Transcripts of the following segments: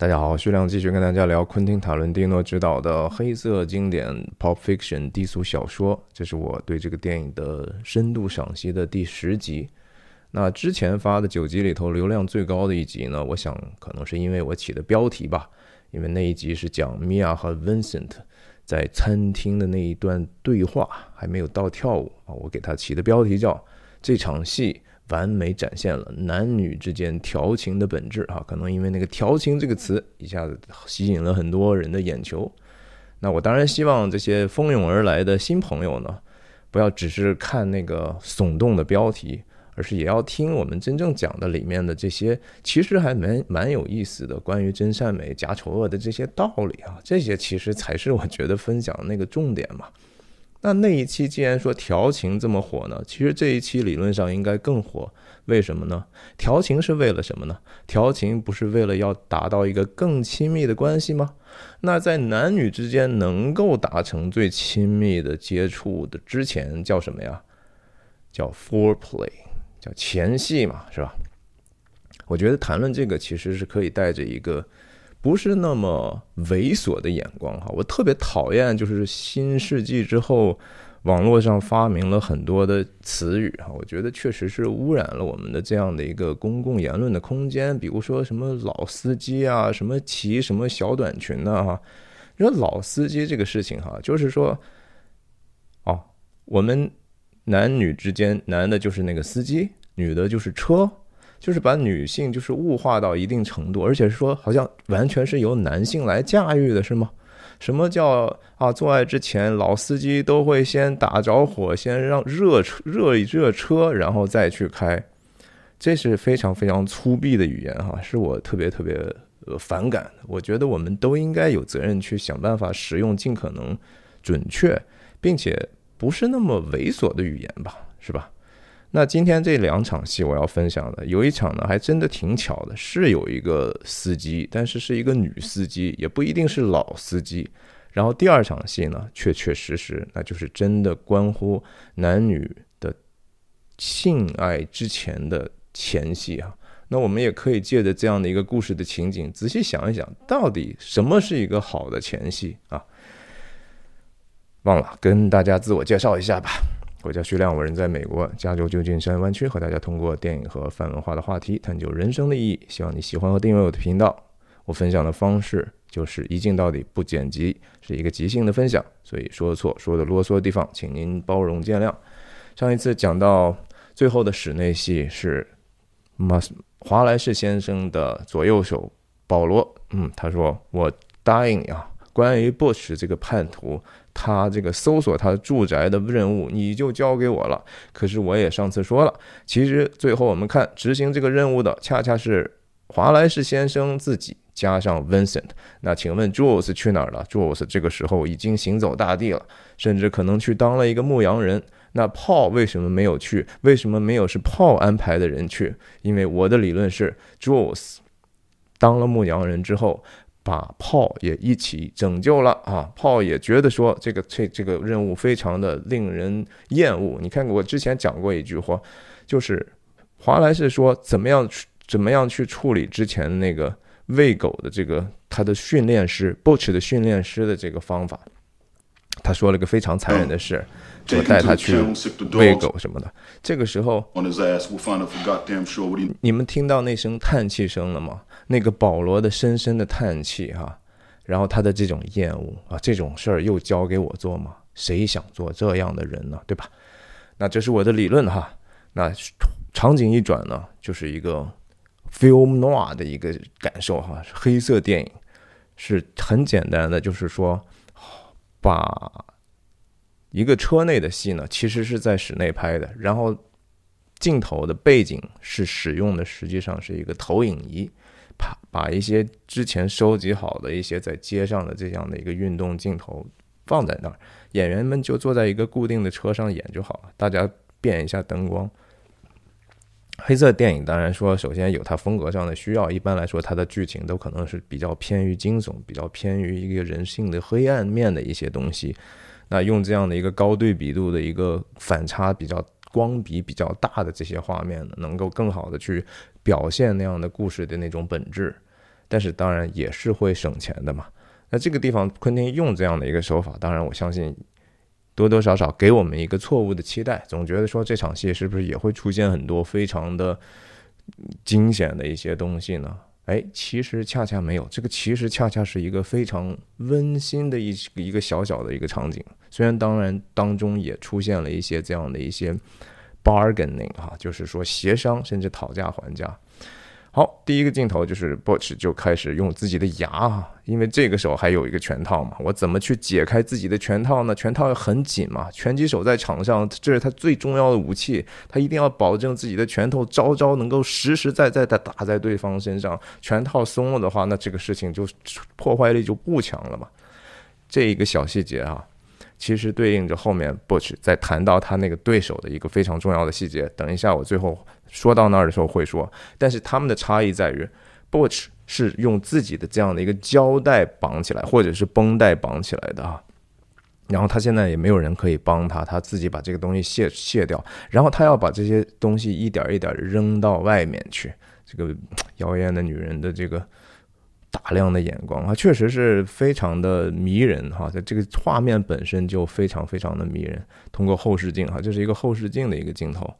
大家好，徐亮继续跟大家聊昆汀·塔伦蒂诺执导的黑色经典《Pulp Fiction》低俗小说，这是我对这个电影的深度赏析的第十集。那之前发的九集里头，流量最高的一集呢，我想可能是因为我起的标题吧，因为那一集是讲米娅和 Vincent 在餐厅的那一段对话，还没有到跳舞啊，我给他起的标题叫这场戏。完美展现了男女之间调情的本质啊！可能因为那个“调情”这个词一下子吸引了很多人的眼球。那我当然希望这些蜂拥而来的新朋友呢，不要只是看那个耸动的标题，而是也要听我们真正讲的里面的这些，其实还蛮蛮有意思的关于真善美、假丑恶的这些道理啊！这些其实才是我觉得分享那个重点嘛。那那一期既然说调情这么火呢，其实这一期理论上应该更火。为什么呢？调情是为了什么呢？调情不是为了要达到一个更亲密的关系吗？那在男女之间能够达成最亲密的接触的之前叫什么呀？叫 foreplay，叫前戏嘛，是吧？我觉得谈论这个其实是可以带着一个。不是那么猥琐的眼光哈，我特别讨厌就是新世纪之后，网络上发明了很多的词语哈，我觉得确实是污染了我们的这样的一个公共言论的空间。比如说什么老司机啊，什么骑什么小短裙的哈，你说老司机这个事情哈，就是说，哦，我们男女之间，男的就是那个司机，女的就是车。就是把女性就是物化到一定程度，而且说好像完全是由男性来驾驭的，是吗？什么叫啊？做爱之前老司机都会先打着火，先让热车热一热车，然后再去开，这是非常非常粗鄙的语言哈，是我特别特别呃反感。我觉得我们都应该有责任去想办法使用尽可能准确，并且不是那么猥琐的语言吧，是吧？那今天这两场戏我要分享的，有一场呢还真的挺巧的，是有一个司机，但是是一个女司机，也不一定是老司机。然后第二场戏呢，确确实实那就是真的关乎男女的性爱之前的前戏啊。那我们也可以借着这样的一个故事的情景，仔细想一想，到底什么是一个好的前戏啊？忘了跟大家自我介绍一下吧。我叫徐亮，我人在美国加州旧金山湾区，和大家通过电影和泛文化的话题探究人生的意义。希望你喜欢和订阅我的频道。我分享的方式就是一镜到底，不剪辑，是一个即兴的分享，所以说的错说的啰嗦的地方，请您包容见谅。上一次讲到最后的室内戏是马华莱士先生的左右手保罗，嗯，他说我答应你啊，关于 Bush 这个叛徒。他这个搜索他住宅的任务，你就交给我了。可是我也上次说了，其实最后我们看执行这个任务的，恰恰是华莱士先生自己加上 Vincent。那请问 Jules 去哪儿了？Jules 这个时候已经行走大地了，甚至可能去当了一个牧羊人。那 Paul 为什么没有去？为什么没有是 Paul 安排的人去？因为我的理论是，Jules 当了牧羊人之后。把炮也一起拯救了啊！炮也觉得说这个这这个任务非常的令人厌恶。你看我之前讲过一句话，就是华莱士说怎么样怎么样去处理之前那个喂狗的这个他的训练师 Butch 的训练师的这个方法。他说了个非常残忍的事，说带他去喂狗什么的。这个时候，你们听到那声叹气声了吗？那个保罗的深深的叹气哈，然后他的这种厌恶啊，这种事儿又交给我做吗？谁想做这样的人呢？对吧？那这是我的理论哈。那场景一转呢，就是一个 film noir 的一个感受哈，黑色电影是很简单的，就是说把一个车内的戏呢，其实是在室内拍的，然后镜头的背景是使用的，实际上是一个投影仪。把一些之前收集好的一些在街上的这样的一个运动镜头放在那儿，演员们就坐在一个固定的车上演就好了。大家变一下灯光。黑色电影当然说，首先有它风格上的需要，一般来说它的剧情都可能是比较偏于惊悚，比较偏于一个人性的黑暗面的一些东西。那用这样的一个高对比度的一个反差比较。光比比较大的这些画面呢，能够更好的去表现那样的故事的那种本质。但是当然也是会省钱的嘛。那这个地方昆汀用这样的一个手法，当然我相信多多少少给我们一个错误的期待，总觉得说这场戏是不是也会出现很多非常的惊险的一些东西呢？哎，其实恰恰没有，这个其实恰恰是一个非常温馨的一一个小小的一个场景。虽然当然当中也出现了一些这样的一些 bargaining 哈，就是说协商甚至讨价还价。好，第一个镜头就是 Butch 就开始用自己的牙啊，因为这个时候还有一个拳套嘛，我怎么去解开自己的拳套呢？拳套很紧嘛，拳击手在场上这是他最重要的武器，他一定要保证自己的拳头招招能够实实在在的打在对方身上。拳套松了的话，那这个事情就破坏力就不强了嘛。这一个小细节啊，其实对应着后面 Butch 在谈到他那个对手的一个非常重要的细节。等一下，我最后。说到那儿的时候会说，但是他们的差异在于，Butch 是用自己的这样的一个胶带绑起来，或者是绷带绑起来的啊。然后他现在也没有人可以帮他，他自己把这个东西卸卸掉，然后他要把这些东西一点一点扔到外面去。这个 妖艳的女人的这个打量的眼光啊，确实是非常的迷人哈。在这个画面本身就非常非常的迷人。通过后视镜哈，这是一个后视镜的一个镜头。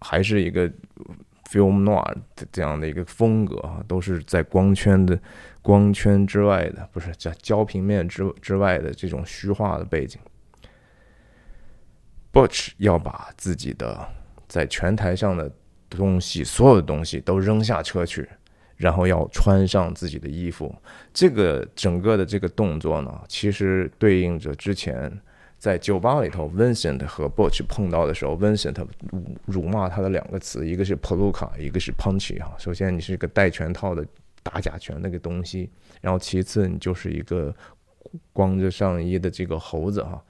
还是一个 film noir 的这样的一个风格啊，都是在光圈的光圈之外的，不是在焦平面之之外的这种虚化的背景。Butch 要把自己的在拳台上的东西，所有的东西都扔下车去，然后要穿上自己的衣服。这个整个的这个动作呢，其实对应着之前。在酒吧里头，Vincent 和 Butch 碰到的时候，Vincent 辱骂他的两个词，一个是 Palooka，一个是 Punchy 哈。首先，你是个戴拳套的打假拳那个东西，然后其次，你就是一个光着上衣的这个猴子哈。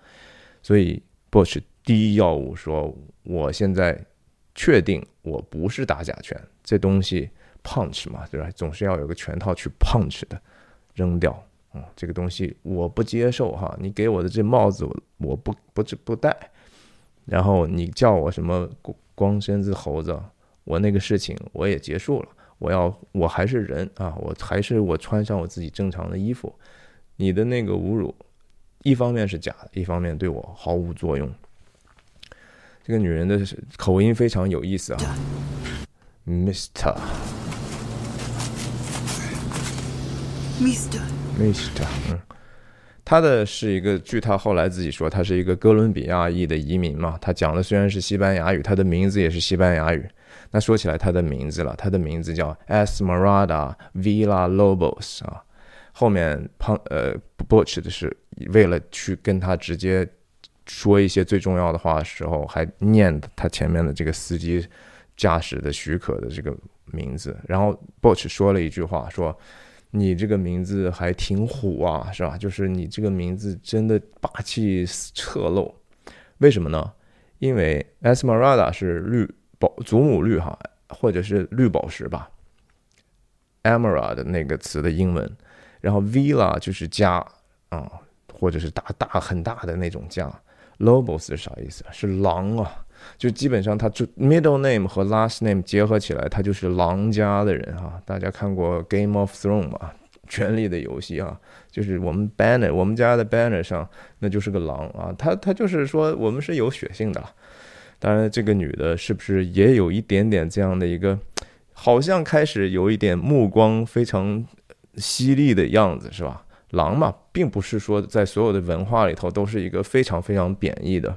所以，Butch 第一要务说，我现在确定我不是打假拳，这东西 Punch 嘛，对吧？总是要有个拳套去 Punch 的，扔掉。嗯，这个东西我不接受哈，你给我的这帽子我我不不不戴，然后你叫我什么光身子猴子，我那个事情我也结束了，我要我还是人啊，我还是我穿上我自己正常的衣服，你的那个侮辱，一方面是假的，一方面对我毫无作用。这个女人的口音非常有意思啊，Mister，Mister。Mister，嗯，他的是一个，据他后来自己说，他是一个哥伦比亚裔的移民嘛。他讲的虽然是西班牙语，他的名字也是西班牙语。那说起来他的名字了，他的名字叫 Esmeralda Villa Lobos 啊。后面胖呃 Butch 的是为了去跟他直接说一些最重要的话的时候，还念他前面的这个司机驾驶的许可的这个名字。然后 Butch 说了一句话说。你这个名字还挺虎啊，是吧？就是你这个名字真的霸气侧漏，为什么呢？因为 Esmeralda 是绿宝祖母绿哈，或者是绿宝石吧，Emerald 那个词的英文，然后 Villa 就是家啊，或者是大大很大的那种家，Lobos 是啥意思？是狼啊。就基本上，他就 middle name 和 last name 结合起来，他就是狼家的人哈。大家看过 Game of Thrones 吗？权力的游戏啊，就是我们 banner，我们家的 banner 上那就是个狼啊。他他就是说我们是有血性的。当然，这个女的是不是也有一点点这样的一个，好像开始有一点目光非常犀利的样子，是吧？狼嘛，并不是说在所有的文化里头都是一个非常非常贬义的。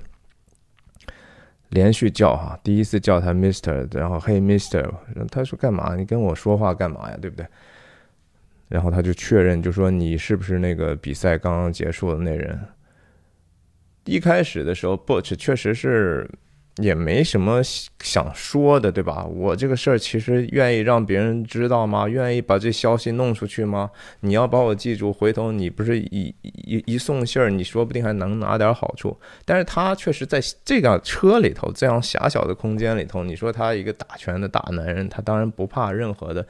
连续叫哈，第一次叫他 Mister，然后 Hey Mister，他说干嘛？你跟我说话干嘛呀？对不对？然后他就确认，就说你是不是那个比赛刚刚结束的那人？一开始的时候，Butch 确实是。也没什么想说的，对吧？我这个事儿其实愿意让别人知道吗？愿意把这消息弄出去吗？你要把我记住，回头你不是一一一送信儿，你说不定还能拿点好处。但是他确实在这辆车里头，这样狭小的空间里头，你说他一个打拳的大男人，他当然不怕任何的，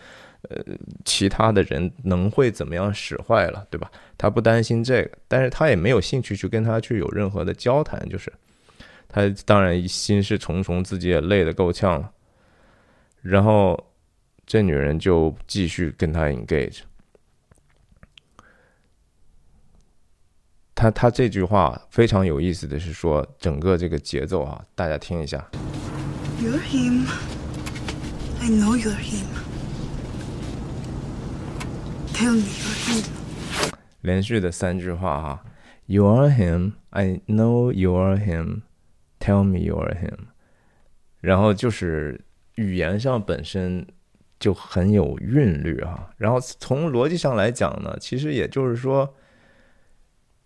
呃，其他的人能会怎么样使坏了，对吧？他不担心这个，但是他也没有兴趣去跟他去有任何的交谈，就是。他当然心事重重，自己也累得够呛了。然后这女人就继续跟他 engage。他他这句话非常有意思的是说，整个这个节奏啊，大家听一下。You're him. I know you're him. Tell me you're him. 连续的三句话哈，You are him. I know you are him. Tell me you are him. 然后就是语言上本身就很有韵律哈。然后从逻辑上来讲呢，其实也就是说。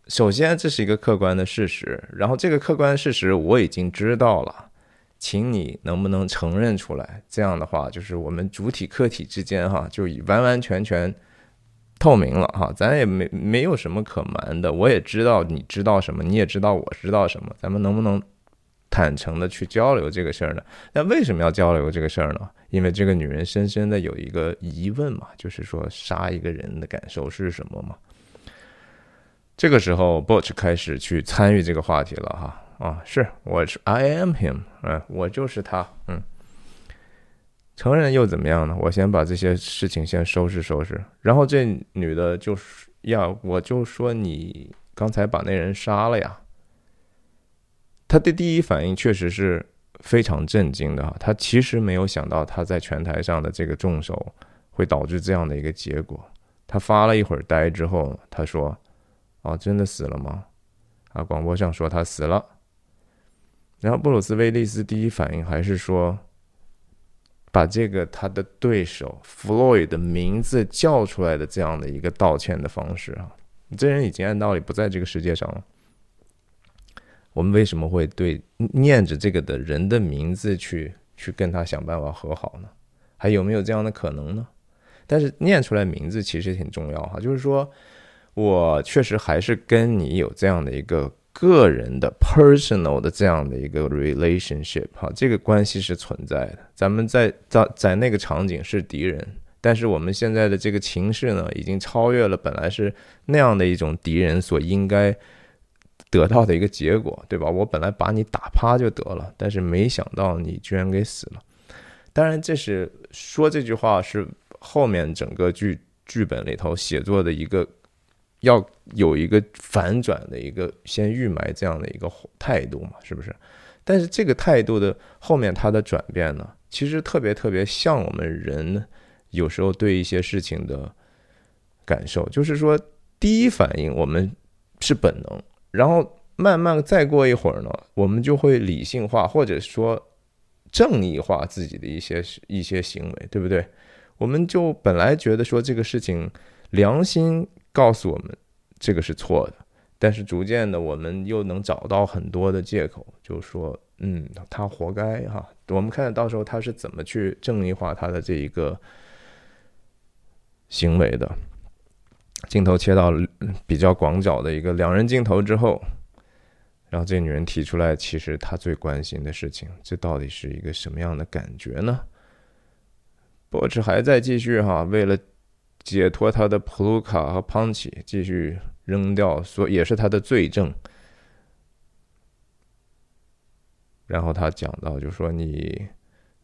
首先，这是一个客观的事实。然后，这个客观事实我已经知道了，请你能不能承认出来？这样的话，就是我们主体客体之间哈，就已完完全全透明了哈。咱也没没有什么可瞒的。我也知道你知道什么，你也知道我知道什么。咱们能不能坦诚的去交流这个事儿呢？那为什么要交流这个事儿呢？因为这个女人深深的有一个疑问嘛，就是说杀一个人的感受是什么嘛？这个时候，Butch 开始去参与这个话题了哈啊，是我是 I am him，嗯，我就是他，嗯，承认又怎么样呢？我先把这些事情先收拾收拾，然后这女的就是要，我就说你刚才把那人杀了呀。他的第一反应确实是非常震惊的哈，他其实没有想到他在拳台上的这个重手会导致这样的一个结果。他发了一会儿呆之后，他说。哦，真的死了吗？啊，广播上说他死了。然后布鲁斯威利斯第一反应还是说，把这个他的对手弗洛伊的名字叫出来的这样的一个道歉的方式啊，这人已经按道理不在这个世界上了。我们为什么会对念着这个的人的名字去去跟他想办法和好呢？还有没有这样的可能呢？但是念出来名字其实挺重要哈，就是说。我确实还是跟你有这样的一个个人的 personal 的这样的一个 relationship 哈，这个关系是存在的。咱们在在在那个场景是敌人，但是我们现在的这个情势呢，已经超越了本来是那样的一种敌人所应该得到的一个结果，对吧？我本来把你打趴就得了，但是没想到你居然给死了。当然，这是说这句话是后面整个剧剧本里头写作的一个。要有一个反转的一个先预埋这样的一个态度嘛，是不是？但是这个态度的后面它的转变呢，其实特别特别像我们人有时候对一些事情的感受，就是说第一反应我们是本能，然后慢慢再过一会儿呢，我们就会理性化或者说正义化自己的一些一些行为，对不对？我们就本来觉得说这个事情良心。告诉我们这个是错的，但是逐渐的，我们又能找到很多的借口，就说，嗯，他活该哈。我们看到时候他是怎么去正义化他的这一个行为的。镜头切到比较广角的一个两人镜头之后，然后这女人提出来，其实她最关心的事情，这到底是一个什么样的感觉呢？波茨还在继续哈，为了。解脱他的普鲁卡和庞奇，继续扔掉，所也是他的罪证。然后他讲到，就说你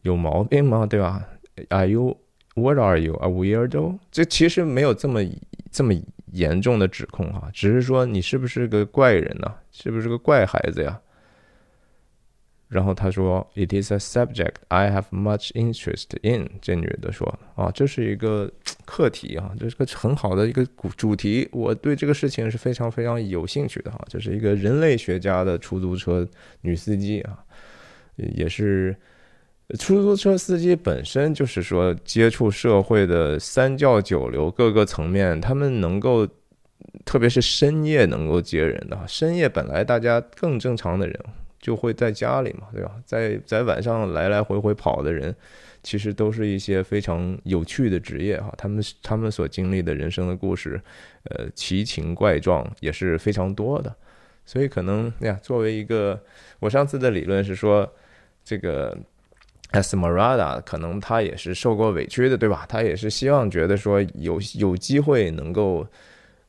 有毛病吗？对吧？Are you? What are you? A weirdo? 这其实没有这么这么严重的指控哈，只是说你是不是个怪人呢？是不是个怪孩子呀？然后他说：“It is a subject I have much interest in。”这女的说：“啊，这是一个课题啊，这是个很好的一个主题，我对这个事情是非常非常有兴趣的哈。这是一个人类学家的出租车女司机啊，也是出租车司机本身就是说接触社会的三教九流各个层面，他们能够，特别是深夜能够接人的，深夜本来大家更正常的人。”就会在家里嘛，对吧？在在晚上来来回回跑的人，其实都是一些非常有趣的职业哈。他们他们所经历的人生的故事，呃，奇情怪状也是非常多的。所以可能呀，作为一个，我上次的理论是说，这个 Esmeralda 可能他也是受过委屈的，对吧？他也是希望觉得说有有机会能够，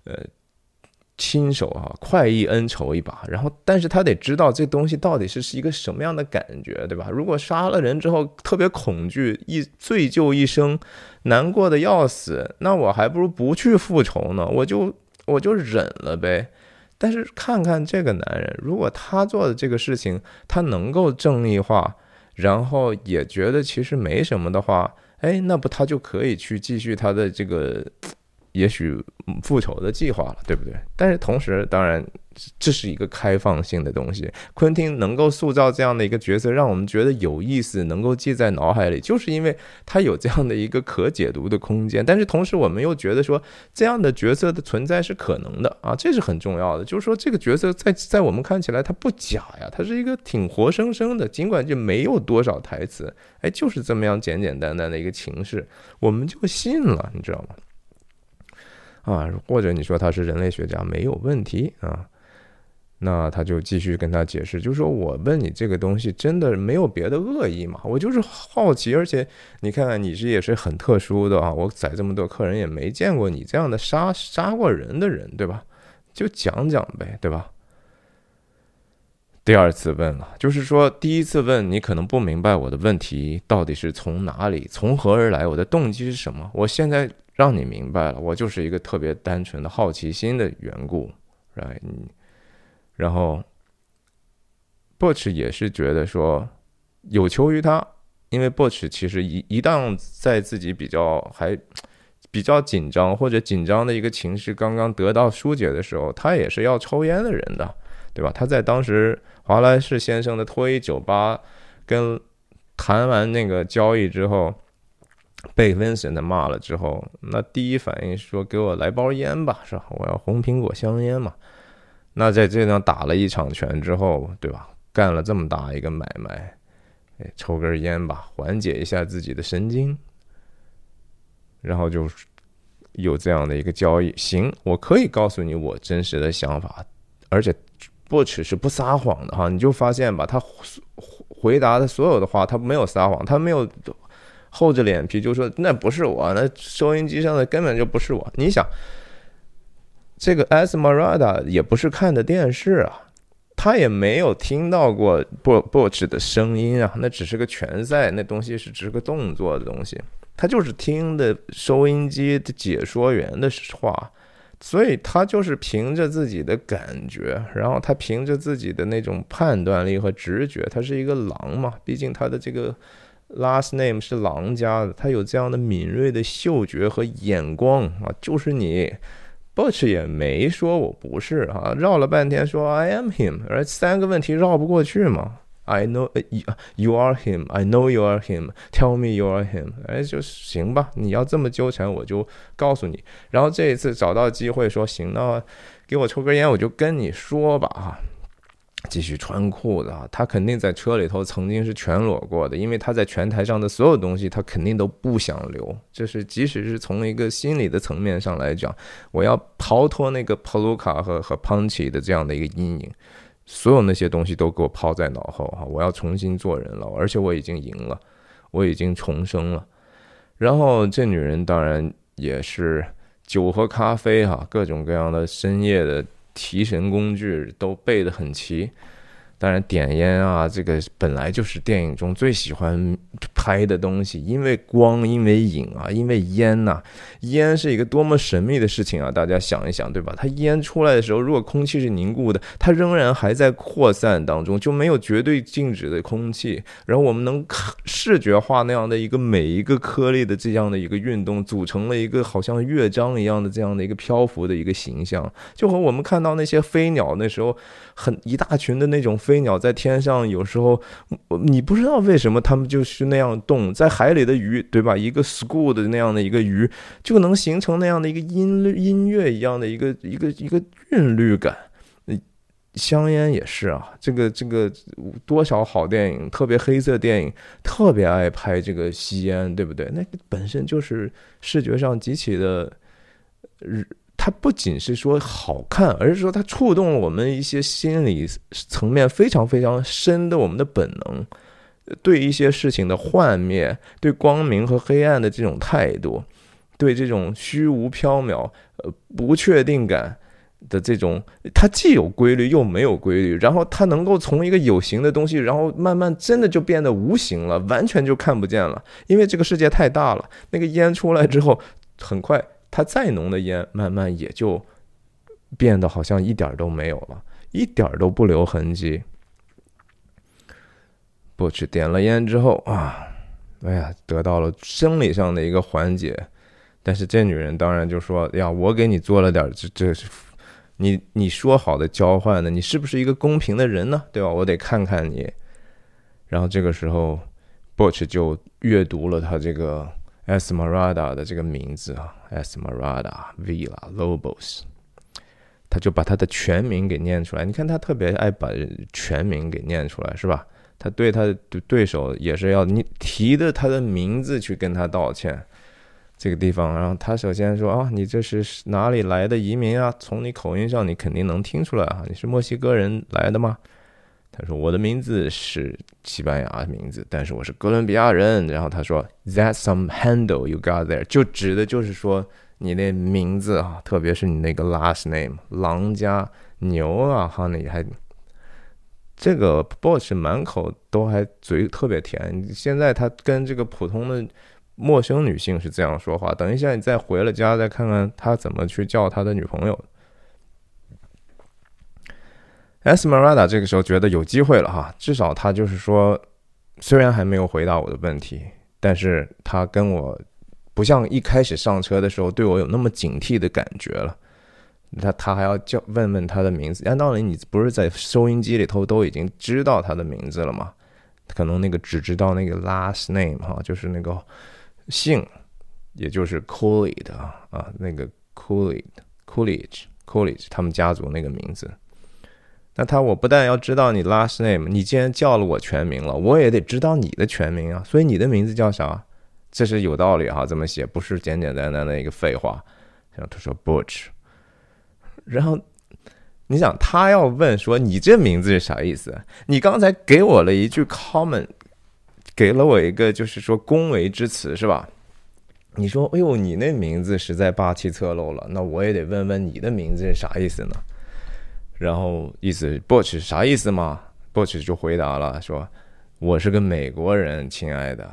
呃。亲手啊，快意恩仇一把，然后，但是他得知道这东西到底是是一个什么样的感觉，对吧？如果杀了人之后特别恐惧，一醉就一生，难过的要死，那我还不如不去复仇呢，我就我就忍了呗。但是看看这个男人，如果他做的这个事情，他能够正义化，然后也觉得其实没什么的话，哎，那不他就可以去继续他的这个。也许复仇的计划了，对不对？但是同时，当然这是一个开放性的东西。昆汀能够塑造这样的一个角色，让我们觉得有意思，能够记在脑海里，就是因为他有这样的一个可解读的空间。但是同时，我们又觉得说这样的角色的存在是可能的啊，这是很重要的。就是说，这个角色在在我们看起来他不假呀，他是一个挺活生生的，尽管就没有多少台词，哎，就是这么样简简单单的一个情势，我们就信了，你知道吗？啊，或者你说他是人类学家没有问题啊，那他就继续跟他解释，就是说我问你这个东西真的没有别的恶意嘛？我就是好奇，而且你看看你这也是很特殊的啊，我载这么多客人也没见过你这样的杀杀过人的人，对吧？就讲讲呗，对吧？第二次问了，就是说第一次问你可能不明白我的问题到底是从哪里从何而来，我的动机是什么？我现在。让你明白了，我就是一个特别单纯的好奇心的缘故，right？然后，Butch 也是觉得说有求于他，因为 Butch 其实一一旦在自己比较还比较紧张或者紧张的一个情绪刚刚得到疏解的时候，他也是要抽烟的人的，对吧？他在当时华莱士先生的脱衣酒吧跟谈完那个交易之后。被 Vincent 骂了之后，那第一反应是说：“给我来包烟吧，是吧？我要红苹果香烟嘛。”那在这样打了一场拳之后，对吧？干了这么大一个买卖，哎，抽根烟吧，缓解一下自己的神经，然后就有这样的一个交易。行，我可以告诉你我真实的想法，而且不只是不撒谎的哈。你就发现吧，他回答的所有的话，他没有撒谎，他没有。厚着脸皮就说那不是我，那收音机上的根本就不是我。你想，这个 Esmeralda 也不是看的电视啊，他也没有听到过 Butch 的声音啊，那只是个拳赛，那东西是只是个动作的东西，他就是听的收音机的解说员的话，所以他就是凭着自己的感觉，然后他凭着自己的那种判断力和直觉，他是一个狼嘛，毕竟他的这个。Last name 是狼家的，他有这样的敏锐的嗅觉和眼光啊，就是你，Butch 也没说我不是啊，绕了半天说 I am him，而三个问题绕不过去嘛。I know you are him, I know you are him, tell me you are him，哎，就行吧，你要这么纠缠，我就告诉你。然后这一次找到机会说行，那给我抽根烟，我就跟你说吧哈。继续穿裤子啊！他肯定在车里头曾经是全裸过的，因为他在拳台上的所有东西，他肯定都不想留。就是即使是从一个心理的层面上来讲，我要逃脱那个 Paluca 和和潘奇的这样的一个阴影，所有那些东西都给我抛在脑后哈！我要重新做人了，而且我已经赢了，我已经重生了。然后这女人当然也是酒和咖啡哈，各种各样的深夜的。提神工具都备得很齐。当然，点烟啊，这个本来就是电影中最喜欢拍的东西，因为光，因为影啊，因为烟呐。烟是一个多么神秘的事情啊！大家想一想，对吧？它烟出来的时候，如果空气是凝固的，它仍然还在扩散当中，就没有绝对静止的空气。然后我们能视觉化那样的一个每一个颗粒的这样的一个运动，组成了一个好像乐章一样的这样的一个漂浮的一个形象，就和我们看到那些飞鸟那时候很一大群的那种。飞鸟在天上，有时候你不知道为什么它们就是那样动。在海里的鱼，对吧？一个 school 的那样的一个鱼，就能形成那样的一个音音乐一样的一个一个一个韵律感。香烟也是啊，这个这个多少好电影，特别黑色电影，特别爱拍这个吸烟，对不对？那本身就是视觉上极其的日。它不仅是说好看，而是说它触动了我们一些心理层面非常非常深的我们的本能，对一些事情的幻灭，对光明和黑暗的这种态度，对这种虚无缥缈、呃不确定感，的这种，它既有规律又没有规律，然后它能够从一个有形的东西，然后慢慢真的就变得无形了，完全就看不见了。因为这个世界太大了，那个烟出来之后，很快它再浓的烟，慢慢也就变得好像一点都没有了，一点都不留痕迹。不去点了烟之后啊，哎呀，得到了生理上的一个缓解。但是这女人当然就说：“呀，我给你做了点，这这。”你你说好的交换呢？你是不是一个公平的人呢？对吧？我得看看你。然后这个时候，Butch 就阅读了他这个 Esmeralda 的这个名字啊，Esmeralda Villa Lobos，他就把他的全名给念出来。你看他特别爱把全名给念出来，是吧？他对他的对手也是要你提着他的名字去跟他道歉。这个地方，然后他首先说啊，你这是哪里来的移民啊？从你口音上，你肯定能听出来啊，你是墨西哥人来的吗？他说我的名字是西班牙名字，但是我是哥伦比亚人。然后他说 That's some handle you got there，就指的就是说你那名字啊，特别是你那个 last name，狼家牛啊，哈，你还这个 boss 满口都还嘴特别甜。现在他跟这个普通的。陌生女性是这样说话。等一下，你再回了家，再看看他怎么去叫他的女朋友。Esmeralda 这个时候觉得有机会了哈，至少他就是说，虽然还没有回答我的问题，但是他跟我不像一开始上车的时候对我有那么警惕的感觉了。他他还要叫问问他的名字。按道理，你不是在收音机里头都已经知道他的名字了吗？可能那个只知道那个 last name 哈，就是那个。姓，也就是 Coolidge 啊，那个 Coolidge，Coolidge，Coolidge，他们家族那个名字。那他我不但要知道你 last name，你既然叫了我全名了，我也得知道你的全名啊。所以你的名字叫啥？这是有道理哈，这么写不是简简单单的一个废话。然后他说 Butch，然后你想他要问说你这名字是啥意思？你刚才给我了一句 common。给了我一个，就是说恭维之词，是吧？你说，哎呦，你那名字实在霸气侧漏了，那我也得问问你的名字是啥意思呢？然后意思，Butch 啥意思嘛？Butch 就回答了，说我是个美国人，亲爱的，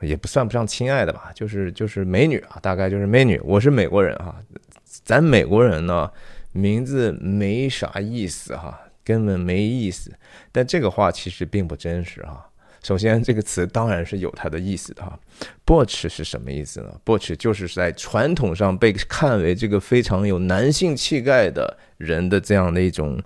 也不算不上亲爱的吧，就是就是美女啊，大概就是美女。我是美国人哈，咱美国人呢，名字没啥意思哈，根本没意思。但这个话其实并不真实哈。首先，这个词当然是有它的意思的哈。Butch 是什么意思呢？Butch 就是在传统上被看为这个非常有男性气概的人的这样的一种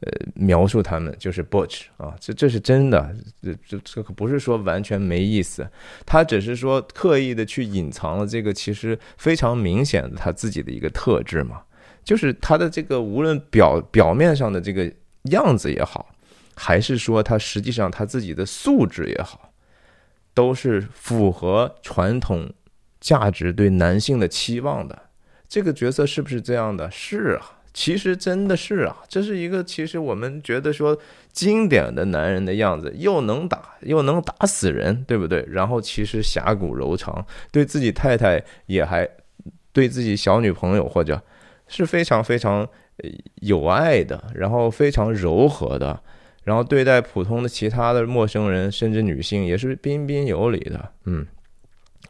呃描述，他们就是 Butch 啊，这这是真的，这这这可不是说完全没意思，他只是说刻意的去隐藏了这个其实非常明显的他自己的一个特质嘛，就是他的这个无论表表面上的这个样子也好。还是说他实际上他自己的素质也好，都是符合传统价值对男性的期望的。这个角色是不是这样的？是啊，其实真的是啊，这是一个其实我们觉得说经典的男人的样子，又能打又能打死人，对不对？然后其实侠骨柔肠，对自己太太也还对自己小女朋友或者是非常非常有爱的，然后非常柔和的。然后对待普通的其他的陌生人，甚至女性，也是彬彬有礼的，嗯，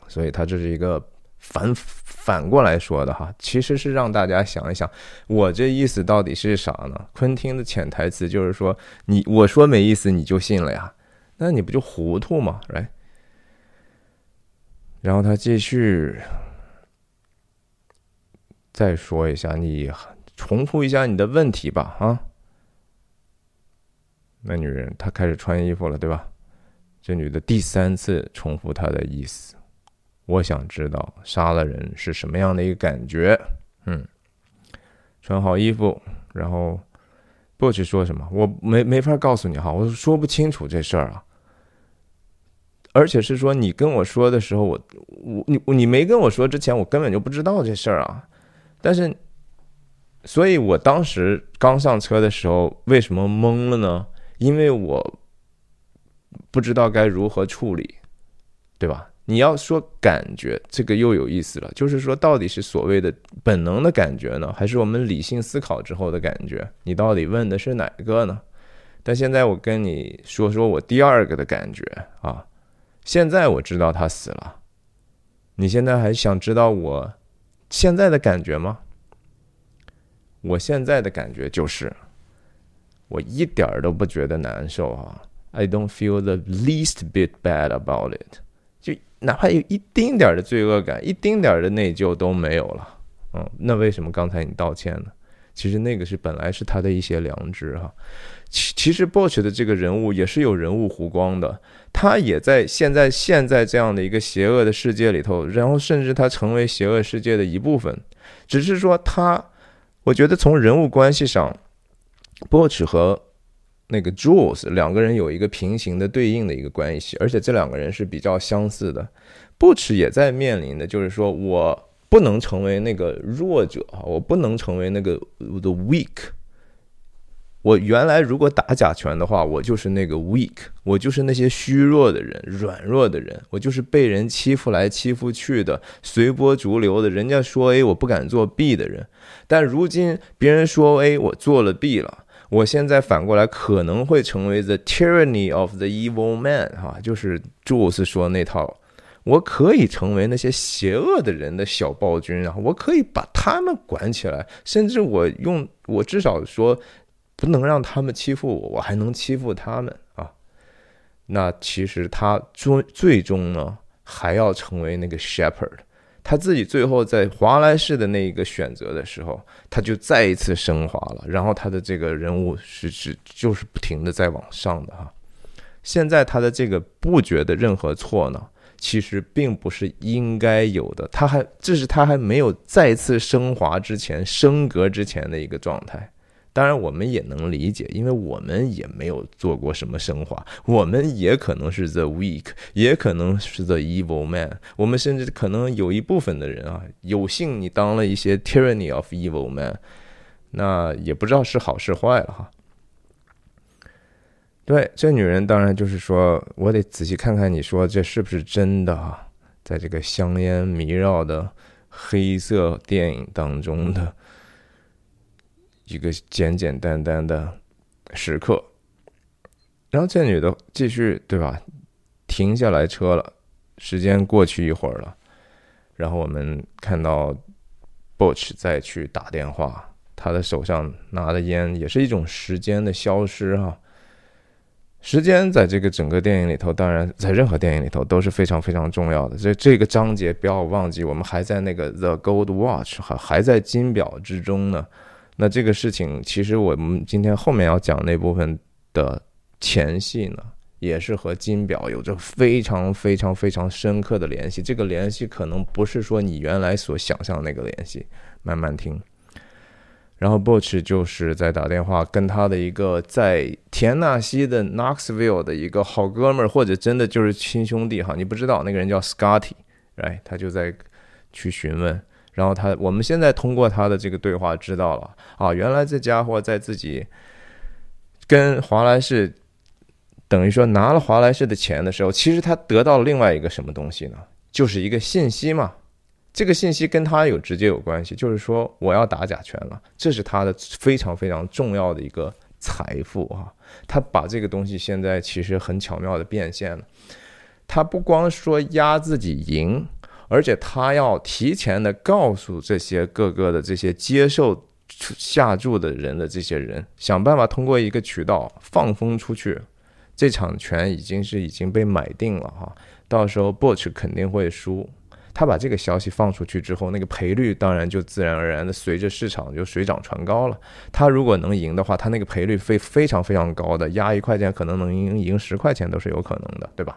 所以他这是一个反反过来说的哈，其实是让大家想一想，我这意思到底是啥呢？昆汀的潜台词就是说，你我说没意思你就信了呀，那你不就糊涂吗？来，然后他继续再说一下，你重复一下你的问题吧，啊。那女人她开始穿衣服了，对吧？这女的第三次重复她的意思。我想知道杀了人是什么样的一个感觉。嗯，穿好衣服，然后不去说什么，我没没法告诉你哈，我说不清楚这事儿啊。而且是说你跟我说的时候，我我你你没跟我说之前，我根本就不知道这事儿啊。但是，所以我当时刚上车的时候，为什么懵了呢？因为我不知道该如何处理，对吧？你要说感觉，这个又有意思了，就是说到底是所谓的本能的感觉呢，还是我们理性思考之后的感觉？你到底问的是哪个呢？但现在我跟你说说我第二个的感觉啊，现在我知道他死了，你现在还想知道我现在的感觉吗？我现在的感觉就是，我一点儿都不觉得难受啊，I don't feel the least bit bad about it。就哪怕有一丁点儿的罪恶感，一丁点儿的内疚都没有了，嗯，那为什么刚才你道歉呢？其实那个是本来是他的一些良知哈。其其实 b o c h 的这个人物也是有人物弧光的，他也在现在现在这样的一个邪恶的世界里头，然后甚至他成为邪恶世界的一部分，只是说他，我觉得从人物关系上 b o c h 和。那个 Jules 两个人有一个平行的对应的一个关系，而且这两个人是比较相似的。Butch 也在面临的，就是说我不能成为那个弱者啊，我不能成为那个 the weak。我原来如果打假拳的话，我就是那个 weak，我就是那些虚弱的人、软弱的人，我就是被人欺负来欺负去的、随波逐流的。人家说 A，我不敢做 B 的人，但如今别人说 A，我做了 B 了。我现在反过来可能会成为 the tyranny of the evil man，哈，就是朱斯说那套，我可以成为那些邪恶的人的小暴君啊，我可以把他们管起来，甚至我用我至少说不能让他们欺负我，我还能欺负他们啊。那其实他最最终呢，还要成为那个 shepherd。他自己最后在华莱士的那一个选择的时候，他就再一次升华了。然后他的这个人物是是就是不停的在往上的哈。现在他的这个不觉得任何错呢，其实并不是应该有的。他还这是他还没有再次升华之前升格之前的一个状态。当然，我们也能理解，因为我们也没有做过什么升华，我们也可能是 the weak，也可能是 the evil man。我们甚至可能有一部分的人啊，有幸你当了一些 tyranny of evil man，那也不知道是好是坏了哈。对，这女人当然就是说我得仔细看看，你说这是不是真的啊？在这个香烟迷绕的黑色电影当中的。一个简简单单的时刻，然后这女的继续对吧？停下来车了，时间过去一会儿了，然后我们看到 Butch 再去打电话，他的手上拿的烟也是一种时间的消失哈。时间在这个整个电影里头，当然在任何电影里头都是非常非常重要的。这这个章节不要忘记，我们还在那个 The Gold Watch 还还在金表之中呢。那这个事情，其实我们今天后面要讲那部分的前戏呢，也是和金表有着非常非常非常深刻的联系。这个联系可能不是说你原来所想象那个联系。慢慢听。然后 Butch 就是在打电话跟他的一个在田纳西的 Knoxville 的一个好哥们儿，或者真的就是亲兄弟哈，你不知道那个人叫 Scotty，right？他就在去询问。然后他，我们现在通过他的这个对话知道了啊，原来这家伙在自己跟华莱士等于说拿了华莱士的钱的时候，其实他得到了另外一个什么东西呢？就是一个信息嘛。这个信息跟他有直接有关系，就是说我要打假拳了，这是他的非常非常重要的一个财富啊。他把这个东西现在其实很巧妙的变现了，他不光说压自己赢。而且他要提前的告诉这些各个的这些接受下注的人的这些人，想办法通过一个渠道放风出去，这场拳已经是已经被买定了哈，到时候 Butch 肯定会输。他把这个消息放出去之后，那个赔率当然就自然而然的随着市场就水涨船高了。他如果能赢的话，他那个赔率非非常非常高的，压一块钱可能能赢赢十块钱都是有可能的，对吧？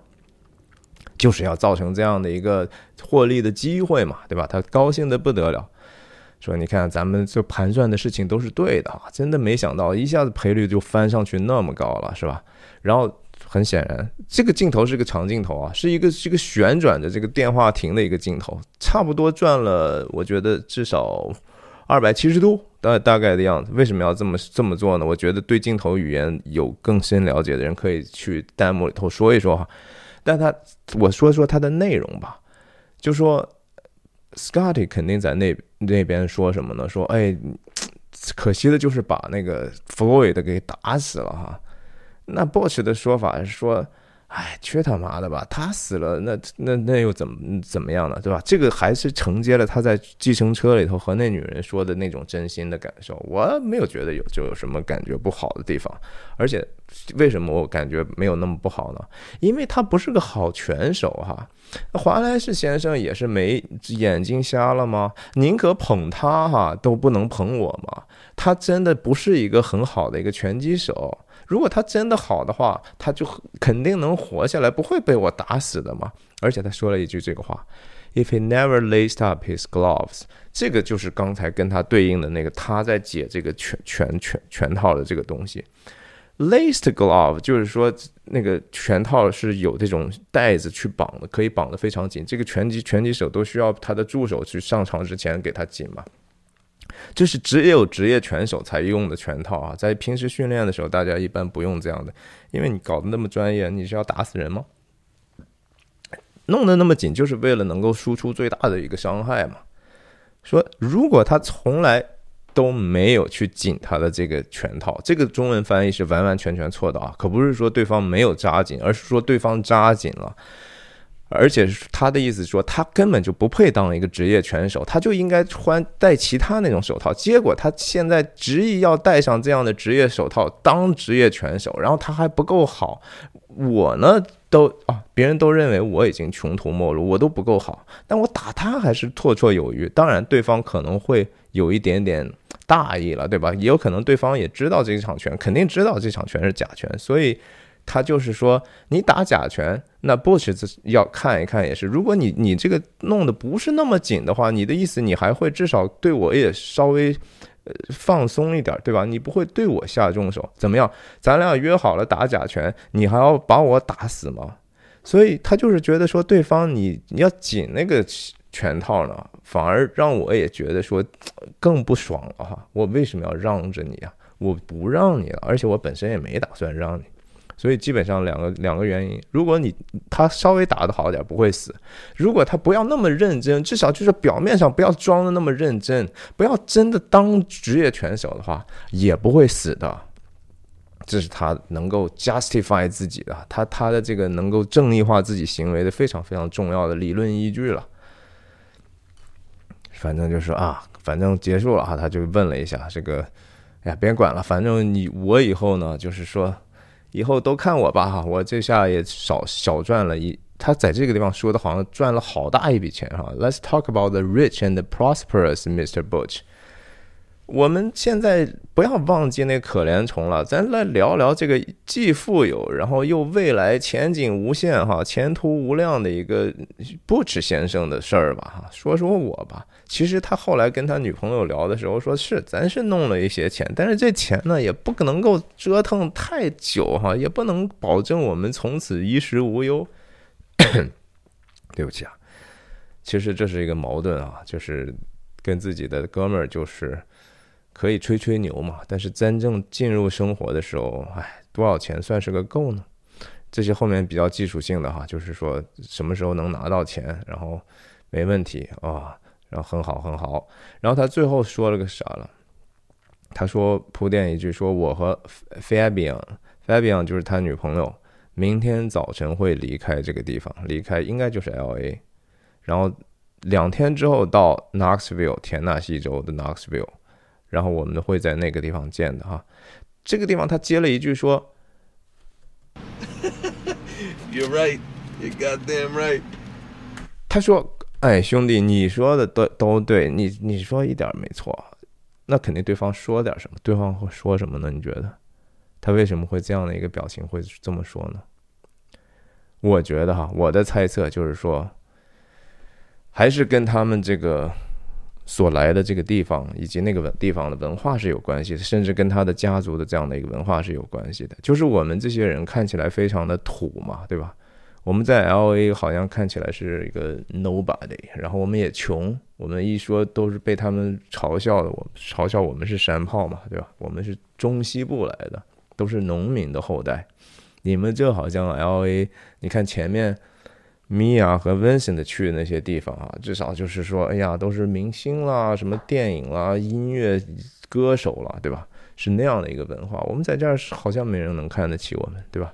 就是要造成这样的一个获利的机会嘛，对吧？他高兴的不得了，说：“你看，咱们这盘算的事情都是对的啊！真的没想到，一下子赔率就翻上去那么高了，是吧？”然后很显然，这个镜头是个长镜头啊，是一个是一个旋转的这个电话亭的一个镜头，差不多转了，我觉得至少二百七十度大大概的样子。为什么要这么这么做呢？我觉得对镜头语言有更深了解的人可以去弹幕里头说一说哈。但他我说说他的内容吧，就说 Scotty 肯定在那那边说什么呢？说哎，可惜的就是把那个 Floyd 给打死了哈。那 Bosch 的说法是说。哎，去他妈的吧！他死了，那那那又怎么怎么样呢？对吧？这个还是承接了他在计程车里头和那女人说的那种真心的感受。我没有觉得有就有什么感觉不好的地方，而且为什么我感觉没有那么不好呢？因为他不是个好拳手哈。华莱士先生也是没眼睛瞎了吗？宁可捧他哈，都不能捧我吗？他真的不是一个很好的一个拳击手。如果他真的好的话，他就肯定能活下来，不会被我打死的嘛。而且他说了一句这个话：“If he never laced up his gloves，这个就是刚才跟他对应的那个他在解这个拳拳拳拳套的这个东西。Laced glove 就是说那个拳套是有这种带子去绑的，可以绑得非常紧。这个拳击拳击手都需要他的助手去上场之前给他紧嘛。”这是只有职业拳手才用的拳套啊，在平时训练的时候，大家一般不用这样的，因为你搞得那么专业，你是要打死人吗？弄得那么紧，就是为了能够输出最大的一个伤害嘛。说如果他从来都没有去紧他的这个拳套，这个中文翻译是完完全全错的啊，可不是说对方没有扎紧，而是说对方扎紧了。而且他的意思说，他根本就不配当一个职业拳手，他就应该穿戴其他那种手套。结果他现在执意要戴上这样的职业手套当职业拳手，然后他还不够好。我呢，都 啊，别人都认为我已经穷途末路，我都不够好，但我打他还是绰绰有余。当然，对方可能会有一点点大意了，对吧？也有可能对方也知道这场拳，肯定知道这场拳是假拳，所以。他就是说，你打假拳，那 Bush 要看一看也是。如果你你这个弄得不是那么紧的话，你的意思你还会至少对我也稍微呃放松一点，对吧？你不会对我下重手，怎么样？咱俩约好了打假拳，你还要把我打死吗？所以他就是觉得说，对方你你要紧那个拳套呢，反而让我也觉得说更不爽了哈。我为什么要让着你啊？我不让你了，而且我本身也没打算让你。所以基本上两个两个原因，如果你他稍微打得好点不会死，如果他不要那么认真，至少就是表面上不要装的那么认真，不要真的当职业拳手的话，也不会死的。这是他能够 justify 自己的，他他的这个能够正义化自己行为的非常非常重要的理论依据了。反正就是啊，反正结束了哈，他就问了一下这个，哎呀，别管了，反正你我以后呢，就是说。以后都看我吧哈，我这下也少小赚了一。他在这个地方说的好像赚了好大一笔钱哈。Let's talk about the rich and prosperous, Mr. Butch。我们现在不要忘记那可怜虫了，咱来聊聊这个既富有，然后又未来前景无限哈，前途无量的一个不吃先生的事儿吧哈。说说我吧。其实他后来跟他女朋友聊的时候，说是咱是弄了一些钱，但是这钱呢也不可能够折腾太久哈，也不能保证我们从此衣食无忧。对不起啊，其实这是一个矛盾啊，就是跟自己的哥们儿就是可以吹吹牛嘛，但是真正进入生活的时候，哎，多少钱算是个够呢？这些后面比较技术性的哈，就是说什么时候能拿到钱，然后没问题啊。然后很好很好，然后他最后说了个啥了？他说铺垫一句说我和 Fabian，Fabian 就是他女朋友，明天早晨会离开这个地方，离开应该就是 L A，然后两天之后到 Knoxville 田纳西州的 Knoxville，然后我们会在那个地方见的哈。这个地方他接了一句说，You're right, you got damn right。他说。哎，兄弟，你说的都都对，你你说一点没错，那肯定对方说点什么，对方会说什么呢？你觉得他为什么会这样的一个表情会这么说呢？我觉得哈，我的猜测就是说，还是跟他们这个所来的这个地方以及那个文地方的文化是有关系的，甚至跟他的家族的这样的一个文化是有关系的。就是我们这些人看起来非常的土嘛，对吧？我们在 L A 好像看起来是一个 nobody，然后我们也穷，我们一说都是被他们嘲笑的，我嘲笑我们是山炮嘛，对吧？我们是中西部来的，都是农民的后代，你们这好像 L A，你看前面。米娅和 Vincent 去的那些地方啊，至少就是说，哎呀，都是明星啦，什么电影啦、音乐歌手啦，对吧？是那样的一个文化。我们在这儿好像没人能看得起我们，对吧？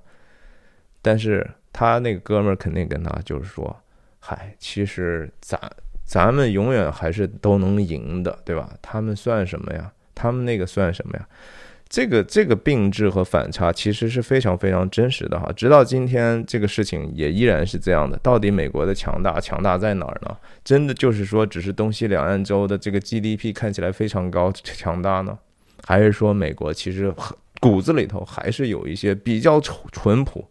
但是他那个哥们儿肯定跟他就是说，嗨，其实咱咱们永远还是都能赢的，对吧？他们算什么呀？他们那个算什么呀？这个这个并置和反差其实是非常非常真实的哈，直到今天这个事情也依然是这样的。到底美国的强大强大在哪儿呢？真的就是说，只是东西两岸州的这个 GDP 看起来非常高强大呢，还是说美国其实骨子里头还是有一些比较淳朴、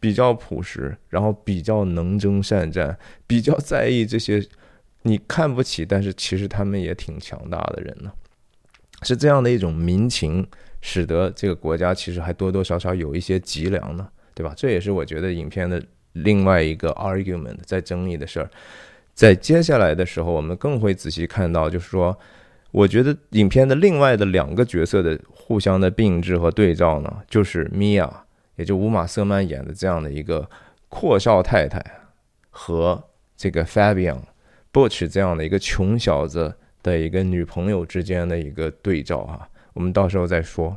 比较朴实，然后比较能征善战、比较在意这些你看不起，但是其实他们也挺强大的人呢？是这样的一种民情。使得这个国家其实还多多少少有一些脊梁呢，对吧？这也是我觉得影片的另外一个 argument 在争议的事儿。在接下来的时候，我们更会仔细看到，就是说，我觉得影片的另外的两个角色的互相的并置和对照呢，就是米娅，也就乌玛瑟曼演的这样的一个阔少太太，和这个 Fabian Butch 这样的一个穷小子的一个女朋友之间的一个对照啊。我们到时候再说。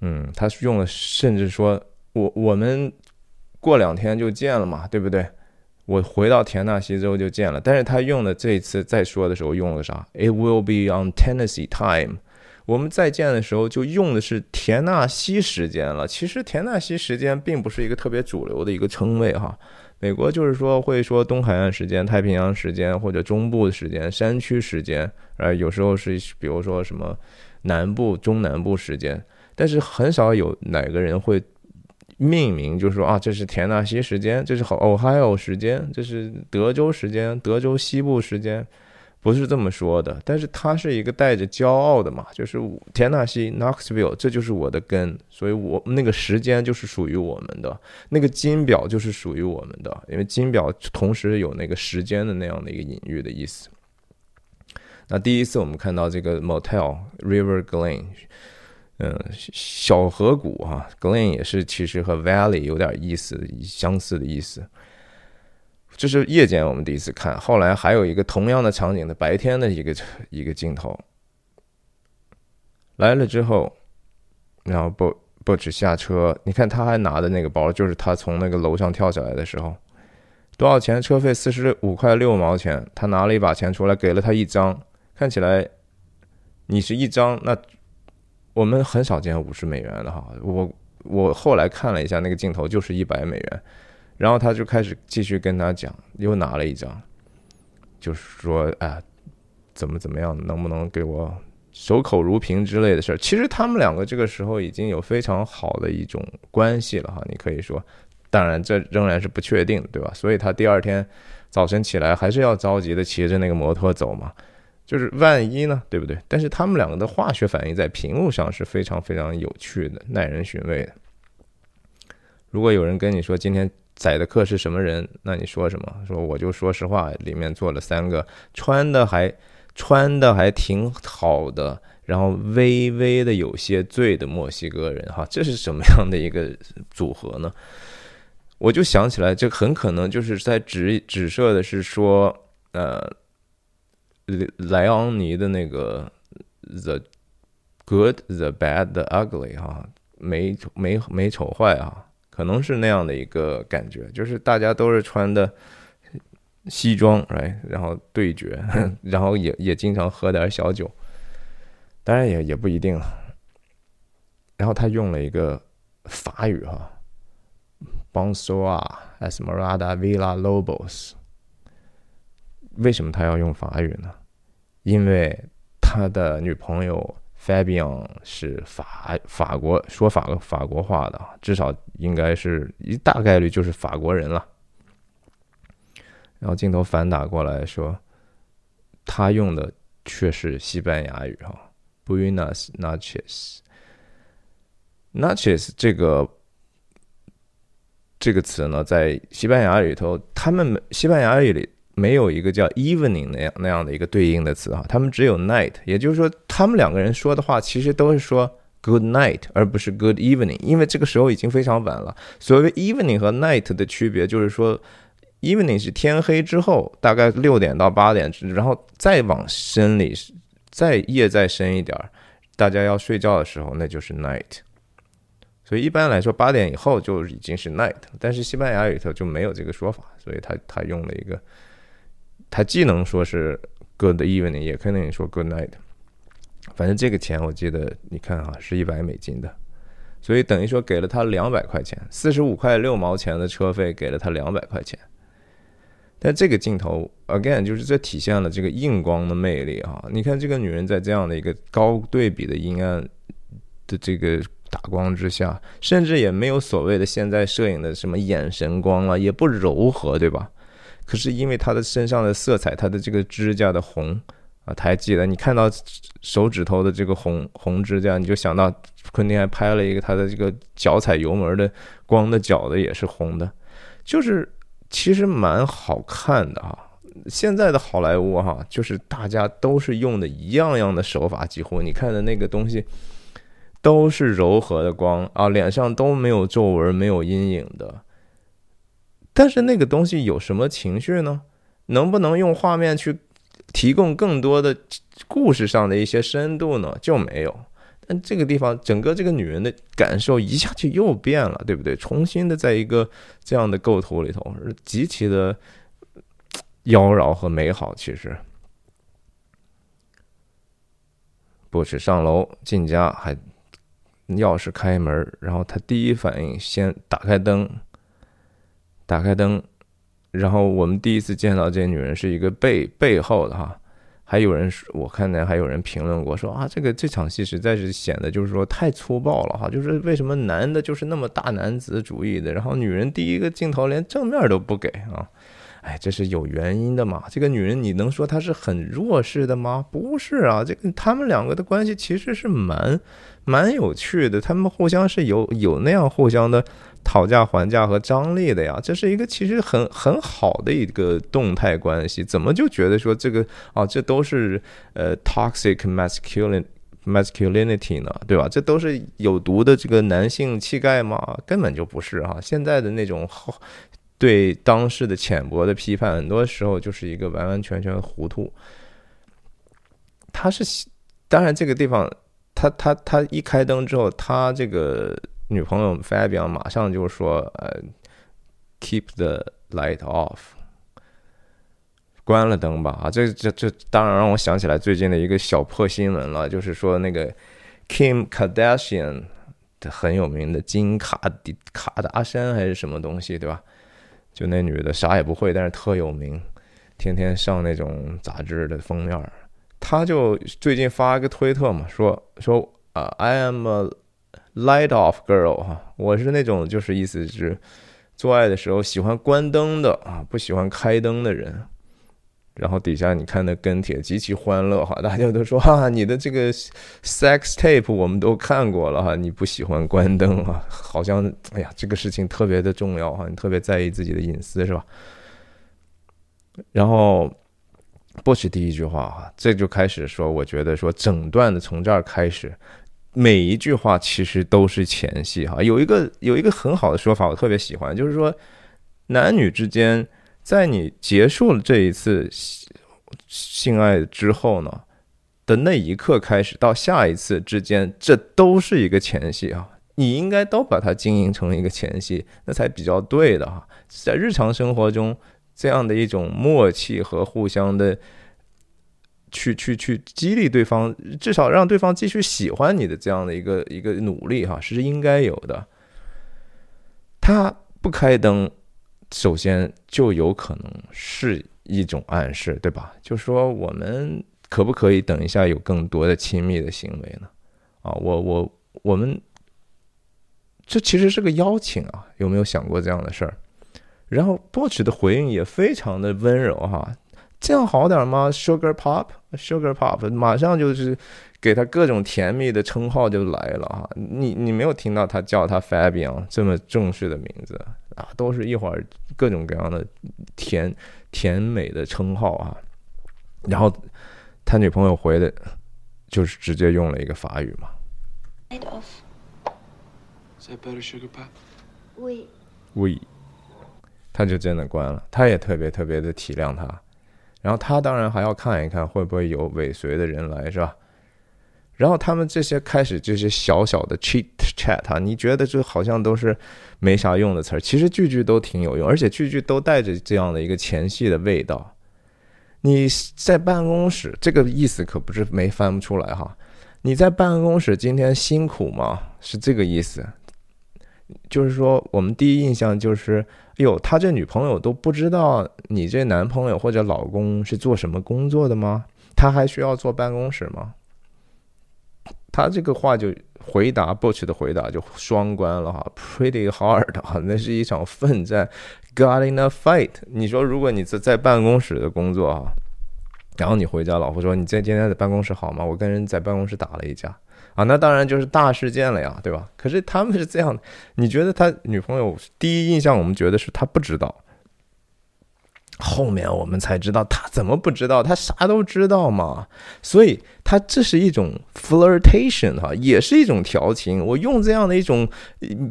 嗯，他用了，甚至说我我们过两天就见了嘛，对不对？我回到田纳西州就见了。但是他用的这一次再说的时候用了啥？It will be on Tennessee time。我们再见的时候就用的是田纳西时间了。其实田纳西时间并不是一个特别主流的一个称谓哈。美国就是说会说东海岸时间、太平洋时间或者中部时间、山区时间，呃，有时候是比如说什么南部、中南部时间，但是很少有哪个人会命名，就是说啊，这是田纳西时间，这是 Ohio 时间，这是德州时间，德州西部时间。不是这么说的，但是他是一个带着骄傲的嘛，就是田纳西 Knoxville，这就是我的根，所以我那个时间就是属于我们的，那个金表就是属于我们的，因为金表同时有那个时间的那样的一个隐喻的意思。那第一次我们看到这个 Motel River Glen，嗯，小河谷哈，Glen 也是其实和 Valley 有点意思相似的意思。这是夜间我们第一次看，后来还有一个同样的场景的白天的一个一个镜头来了之后，然后不不止下车，你看他还拿的那个包，就是他从那个楼上跳下来的时候，多少钱？车费四十五块六毛钱，他拿了一把钱出来，给了他一张，看起来你是一张，那我们很少见五十美元的哈，我我后来看了一下那个镜头，就是一百美元。然后他就开始继续跟他讲，又拿了一张，就是说，哎，怎么怎么样，能不能给我守口如瓶之类的事儿。其实他们两个这个时候已经有非常好的一种关系了哈，你可以说，当然这仍然是不确定，对吧？所以他第二天早晨起来还是要着急的骑着那个摩托走嘛，就是万一呢，对不对？但是他们两个的化学反应在屏幕上是非常非常有趣的，耐人寻味的。如果有人跟你说今天。宰的客是什么人？那你说什么？说我就说实话，里面坐了三个穿的还穿的还挺好的，然后微微的有些醉的墨西哥人，哈，这是什么样的一个组合呢？我就想起来，这很可能就是在指指涉的是说，呃，莱昂尼的那个 The Good, the Bad, the Ugly，哈，美美美丑坏啊。可能是那样的一个感觉，就是大家都是穿的西装哎然后对决，然后也也经常喝点小酒，当然也也不一定了。然后他用了一个法语哈，Bonsoir, Esmeralda Villa Lobos。为什么他要用法语呢？因为他的女朋友。Fabian 是法法国说法法国话的，至少应该是一大概率就是法国人了。然后镜头反打过来说，他用的却是西班牙语哈，Buenas noches，noches 这个这个词呢，在西班牙里头，他们西班牙语里。没有一个叫 evening 那样那样的一个对应的词哈，他们只有 night，也就是说，他们两个人说的话其实都是说 good night，而不是 good evening，因为这个时候已经非常晚了。所谓 evening 和 night 的区别就是说，evening 是天黑之后，大概六点到八点，然后再往深里，再夜再深一点，大家要睡觉的时候，那就是 night。所以一般来说，八点以后就已经是 night，但是西班牙里头就没有这个说法，所以他他用了一个，他既能说是 good evening，也可能说 good night。反正这个钱我记得，你看啊，是一百美金的，所以等于说给了他两百块钱，四十五块六毛钱的车费给了他两百块钱。但这个镜头，again，就是这体现了这个硬光的魅力啊！你看这个女人在这样的一个高对比的阴暗的这个打光之下，甚至也没有所谓的现在摄影的什么眼神光了，也不柔和，对吧？可是因为他的身上的色彩，他的这个指甲的红。啊，他还记得你看到手指头的这个红红指甲，你就想到昆汀还拍了一个他的这个脚踩油门的光的脚的也是红的，就是其实蛮好看的哈。现在的好莱坞哈，就是大家都是用的一样样的手法，几乎你看的那个东西都是柔和的光啊，脸上都没有皱纹、没有阴影的。但是那个东西有什么情绪呢？能不能用画面去？提供更多的故事上的一些深度呢，就没有。但这个地方，整个这个女人的感受一下就又变了，对不对？重新的在一个这样的构图里头，极其的妖娆和美好。其实，不止上楼进家，还钥匙开门，然后他第一反应先打开灯，打开灯。然后我们第一次见到这女人是一个背背后的哈，还有人说，我看见还有人评论过说啊，这个这场戏实在是显得就是说太粗暴了哈，就是为什么男的就是那么大男子主义的，然后女人第一个镜头连正面都不给啊，哎，这是有原因的嘛？这个女人你能说她是很弱势的吗？不是啊，这个他们两个的关系其实是蛮蛮有趣的，他们互相是有有那样互相的。讨价还价和张力的呀，这是一个其实很很好的一个动态关系。怎么就觉得说这个啊，这都是呃 toxic masculinity masculinity 呢？对吧？这都是有毒的这个男性气概吗？根本就不是啊！现在的那种对当时的浅薄的批判，很多时候就是一个完完全全糊涂。他是当然这个地方，他他他一开灯之后，他这个。女朋友 Fabian 马上就说：“呃，keep the light off，关了灯吧。”啊，这这这当然让我想起来最近的一个小破新闻了，就是说那个 Kim Kardashian 的很有名的金卡迪卡达山还是什么东西，对吧？就那女的啥也不会，但是特有名，天天上那种杂志的封面。她就最近发一个推特嘛，说说啊，I am a Light off girl 哈，我是那种就是意思是做爱的时候喜欢关灯的啊，不喜欢开灯的人。然后底下你看那跟帖极其欢乐哈，大家都说哈，你的这个 sex tape 我们都看过了哈，你不喜欢关灯啊？好像哎呀，这个事情特别的重要哈，你特别在意自己的隐私是吧？然后不是第一句话哈，这就开始说，我觉得说整段的从这儿开始。每一句话其实都是前戏哈，有一个有一个很好的说法，我特别喜欢，就是说男女之间在你结束了这一次性爱之后呢的那一刻开始到下一次之间，这都是一个前戏啊，你应该都把它经营成一个前戏，那才比较对的哈。在日常生活中，这样的一种默契和互相的。去去去激励对方，至少让对方继续喜欢你的这样的一个一个努力哈，是应该有的。他不开灯，首先就有可能是一种暗示，对吧？就说我们可不可以等一下有更多的亲密的行为呢？啊，我我我们，这其实是个邀请啊，有没有想过这样的事儿？然后波奇的回应也非常的温柔哈。这样好点吗？Sugar Pop，Sugar Pop，马上就是给他各种甜蜜的称号就来了哈。你你没有听到他叫他 Fabian 这么正式的名字啊？都是一会儿各种各样的甜甜美的称号啊。然后他女朋友回的，就是直接用了一个法语嘛。Kind of. Is that better, Sugar Pop? Oui. 喂，他就真的关了。他也特别特别的体谅他，然后他当然还要看一看会不会有尾随的人来，是吧？然后他们这些开始这些小小的 cheat chat 啊，你觉得这好像都是没啥用的词儿，其实句句都挺有用，而且句句都带着这样的一个前戏的味道。你在办公室，这个意思可不是没翻不出来哈。你在办公室今天辛苦吗？是这个意思。就是说，我们第一印象就是，有，他这女朋友都不知道你这男朋友或者老公是做什么工作的吗？他还需要坐办公室吗？他这个话就回答 Butch 的回答就双关了哈，pretty hard 哈，那是一场奋战，got in a fight。你说，如果你在在办公室的工作哈，然后你回家，老婆说你在今天在办公室好吗？我跟人在办公室打了一架。啊，那当然就是大事件了呀，对吧？可是他们是这样，你觉得他女朋友第一印象，我们觉得是他不知道，后面我们才知道他怎么不知道，他啥都知道嘛。所以他这是一种 flirtation 哈，也是一种调情。我用这样的一种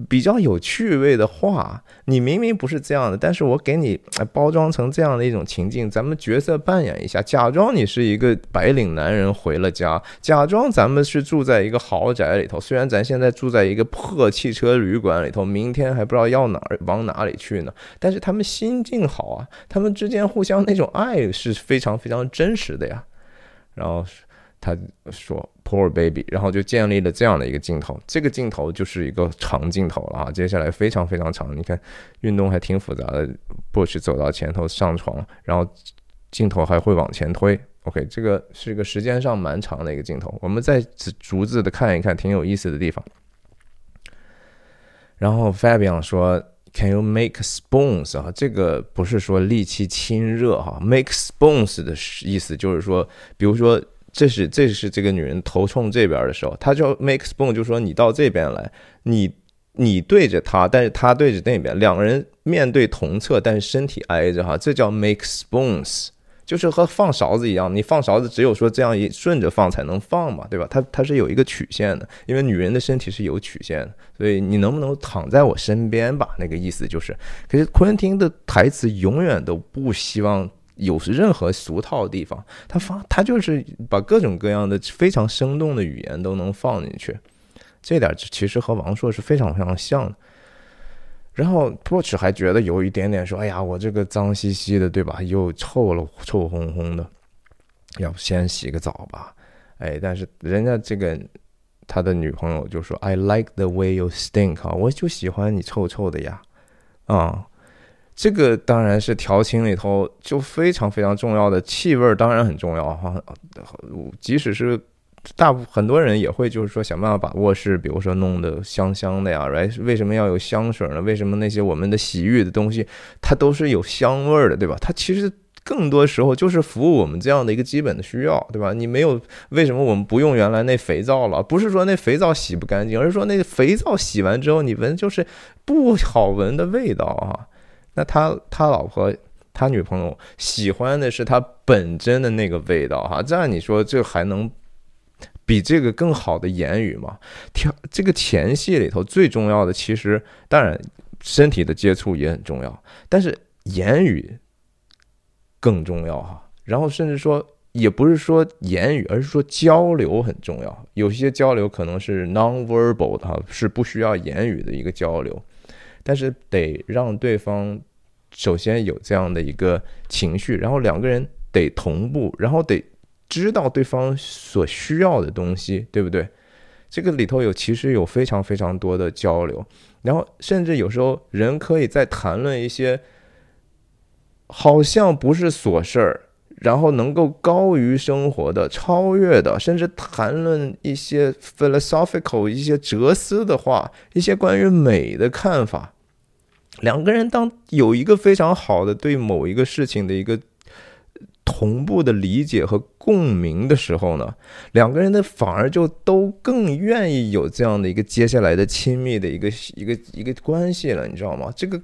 比较有趣味的话，你明明不是这样的，但是我给你包装成这样的一种情境，咱们角色扮演一下，假装你是一个白领男人回了家，假装咱们是住在一个豪宅里头，虽然咱现在住在一个破汽车旅馆里头，明天还不知道要哪儿往哪里去呢，但是他们心境好啊，他们之间互相那种爱是非常非常真实的呀。然后他说 “poor baby”，然后就建立了这样的一个镜头。这个镜头就是一个长镜头了啊，接下来非常非常长。你看运动还挺复杂的，Bush 走到前头上床，然后镜头还会往前推。OK，这个是一个时间上蛮长的一个镜头。我们再逐字的看一看，挺有意思的地方。然后 Fabian 说。Can you make spoons 啊？这个不是说力气亲热哈，make spoons 的意思就是说，比如说这是这是这个女人头冲这边的时候，她就 make spoon，就说你到这边来，你你对着她，但是她对着那边，两个人面对同侧，但是身体挨着哈，这叫 make spoons。就是和放勺子一样，你放勺子只有说这样一顺着放才能放嘛，对吧？它它是有一个曲线的，因为女人的身体是有曲线的，所以你能不能躺在我身边吧？那个意思就是，可是昆汀的台词永远都不希望有任何俗套的地方，他放他就是把各种各样的非常生动的语言都能放进去，这点其实和王朔是非常非常像的。然后 Porch 还觉得有一点点说：“哎呀，我这个脏兮兮的，对吧？又臭了，臭烘烘的，要不先洗个澡吧？”哎，但是人家这个他的女朋友就说：“I like the way you stink 啊，我就喜欢你臭臭的呀。”啊，这个当然是调情里头就非常非常重要的气味，当然很重要哈。即使是。大部很多人也会就是说想办法把卧室，比如说弄得香香的呀，right？为什么要有香水呢？为什么那些我们的洗浴的东西它都是有香味儿的，对吧？它其实更多时候就是服务我们这样的一个基本的需要，对吧？你没有为什么我们不用原来那肥皂了？不是说那肥皂洗不干净，而是说那个肥皂洗完之后你闻就是不好闻的味道啊。他他老婆他女朋友喜欢的是他本真的那个味道哈，这样你说这还能？比这个更好的言语吗？调这个前戏里头最重要的，其实当然身体的接触也很重要，但是言语更重要哈。然后甚至说，也不是说言语，而是说交流很重要。有些交流可能是 non-verbal 的哈，是不需要言语的一个交流，但是得让对方首先有这样的一个情绪，然后两个人得同步，然后得。知道对方所需要的东西，对不对？这个里头有其实有非常非常多的交流，然后甚至有时候人可以在谈论一些好像不是琐事儿，然后能够高于生活的、超越的，甚至谈论一些 philosophical 一些哲思的话，一些关于美的看法。两个人当有一个非常好的对某一个事情的一个。同步的理解和共鸣的时候呢，两个人的反而就都更愿意有这样的一个接下来的亲密的一个一个一个关系了，你知道吗？这个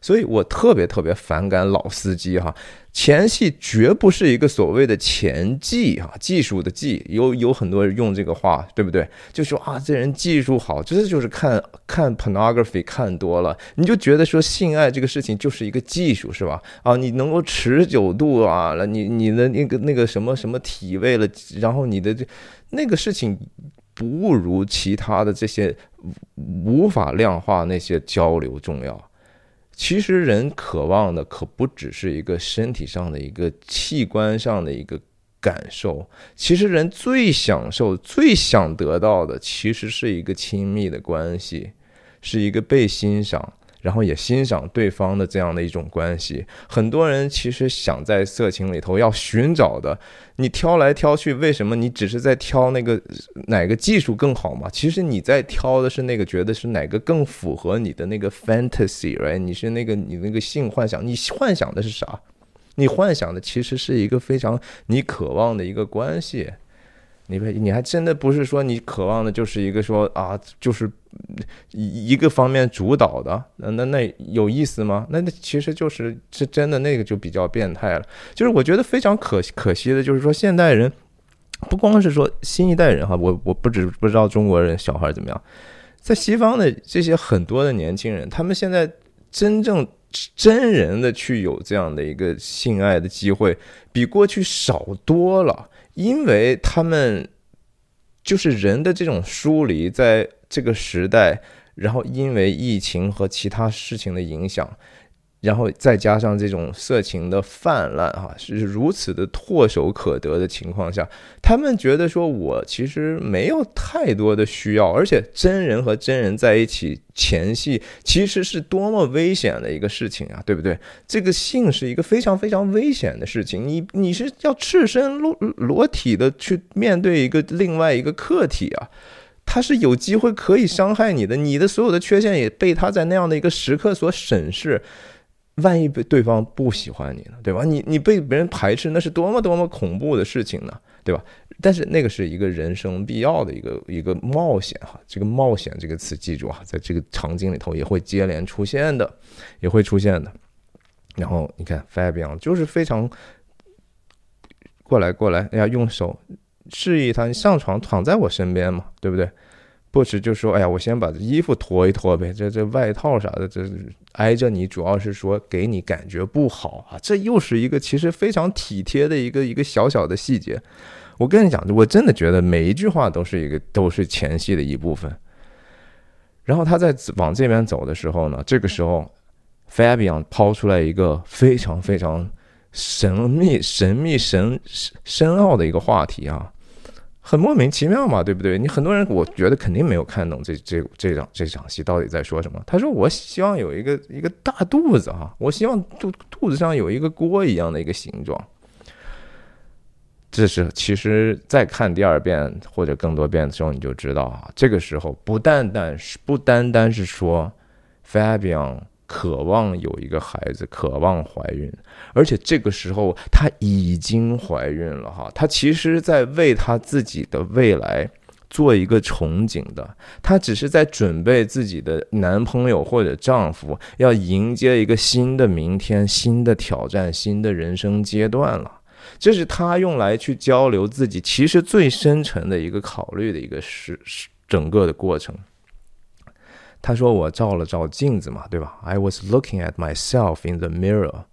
所以我特别特别反感老司机哈，前戏绝不是一个所谓的前技啊，技术的技，有有很多人用这个话，对不对？就说啊，这人技术好，这就是看看 pornography 看多了，你就觉得说性爱这个事情就是一个技术，是吧？啊，你能够持久度啊，了你你的那个那个什么什么体位了，然后你的这那个事情。不如其他的这些无法量化那些交流重要。其实人渴望的可不只是一个身体上的一个器官上的一个感受，其实人最享受、最想得到的，其实是一个亲密的关系，是一个被欣赏。然后也欣赏对方的这样的一种关系，很多人其实想在色情里头要寻找的，你挑来挑去，为什么你只是在挑那个哪个技术更好嘛？其实你在挑的是那个觉得是哪个更符合你的那个 fantasy，right？你是那个你那个性幻想，你幻想的是啥？你幻想的其实是一个非常你渴望的一个关系。你你还真的不是说你渴望的就是一个说啊，就是一一个方面主导的，那那那有意思吗？那那其实就是是真的那个就比较变态了。就是我觉得非常可可惜的，就是说现代人不光是说新一代人哈，我我不知不知道中国人小孩怎么样，在西方的这些很多的年轻人，他们现在真正真人的去有这样的一个性爱的机会，比过去少多了。因为他们就是人的这种疏离，在这个时代，然后因为疫情和其他事情的影响。然后再加上这种色情的泛滥，哈，是如此的唾手可得的情况下，他们觉得说，我其实没有太多的需要，而且真人和真人在一起前戏，其实是多么危险的一个事情啊，对不对？这个性是一个非常非常危险的事情，你你是要赤身裸裸体的去面对一个另外一个客体啊，他是有机会可以伤害你的，你的所有的缺陷也被他在那样的一个时刻所审视。万一被对方不喜欢你呢，对吧？你你被别人排斥，那是多么多么恐怖的事情呢，对吧？但是那个是一个人生必要的一个一个冒险哈，这个冒险这个词记住啊，在这个场景里头也会接连出现的，也会出现的。然后你看，Fabian 就是非常过来过来，哎呀，用手示意他，你上床躺在我身边嘛，对不对？不时就说：“哎呀，我先把这衣服脱一脱呗，这这外套啥的，这挨着你，主要是说给你感觉不好啊。”这又是一个其实非常体贴的一个一个小小的细节。我跟你讲，我真的觉得每一句话都是一个都是前戏的一部分。然后他在往这边走的时候呢，这个时候，Fabian 抛出来一个非常非常神秘、神秘、神深奥的一个话题啊。很莫名其妙嘛，对不对？你很多人，我觉得肯定没有看懂这这这场这场戏到底在说什么。他说：“我希望有一个一个大肚子哈，我希望肚肚子上有一个锅一样的一个形状。”这是其实再看第二遍或者更多遍的时候，你就知道啊，这个时候不单单是不单单是说 Fabian。渴望有一个孩子，渴望怀孕，而且这个时候她已经怀孕了哈。她其实在为她自己的未来做一个憧憬的，她只是在准备自己的男朋友或者丈夫要迎接一个新的明天、新的挑战、新的人生阶段了。这是她用来去交流自己其实最深沉的一个考虑的一个是是整个的过程。他说：“我照了照镜子嘛，对吧？I was looking at myself in the mirror，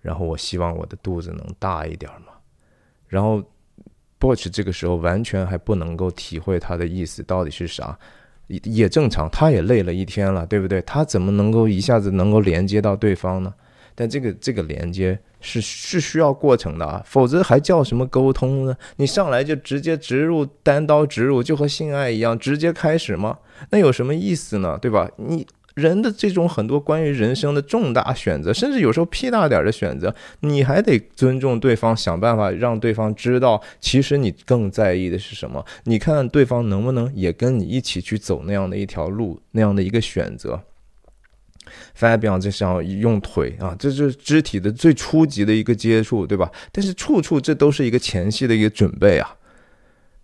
然后我希望我的肚子能大一点嘛。然后 b o c h 这个时候完全还不能够体会他的意思到底是啥，也也正常，他也累了一天了，对不对？他怎么能够一下子能够连接到对方呢？但这个这个连接。”是是需要过程的啊，否则还叫什么沟通呢？你上来就直接植入单刀直入，就和性爱一样直接开始吗？那有什么意思呢？对吧？你人的这种很多关于人生的重大选择，甚至有时候屁大点的选择，你还得尊重对方，想办法让对方知道，其实你更在意的是什么？你看对方能不能也跟你一起去走那样的一条路，那样的一个选择。Fabian 就想用腿啊，这是肢体的最初级的一个接触，对吧？但是处处这都是一个前戏的一个准备啊。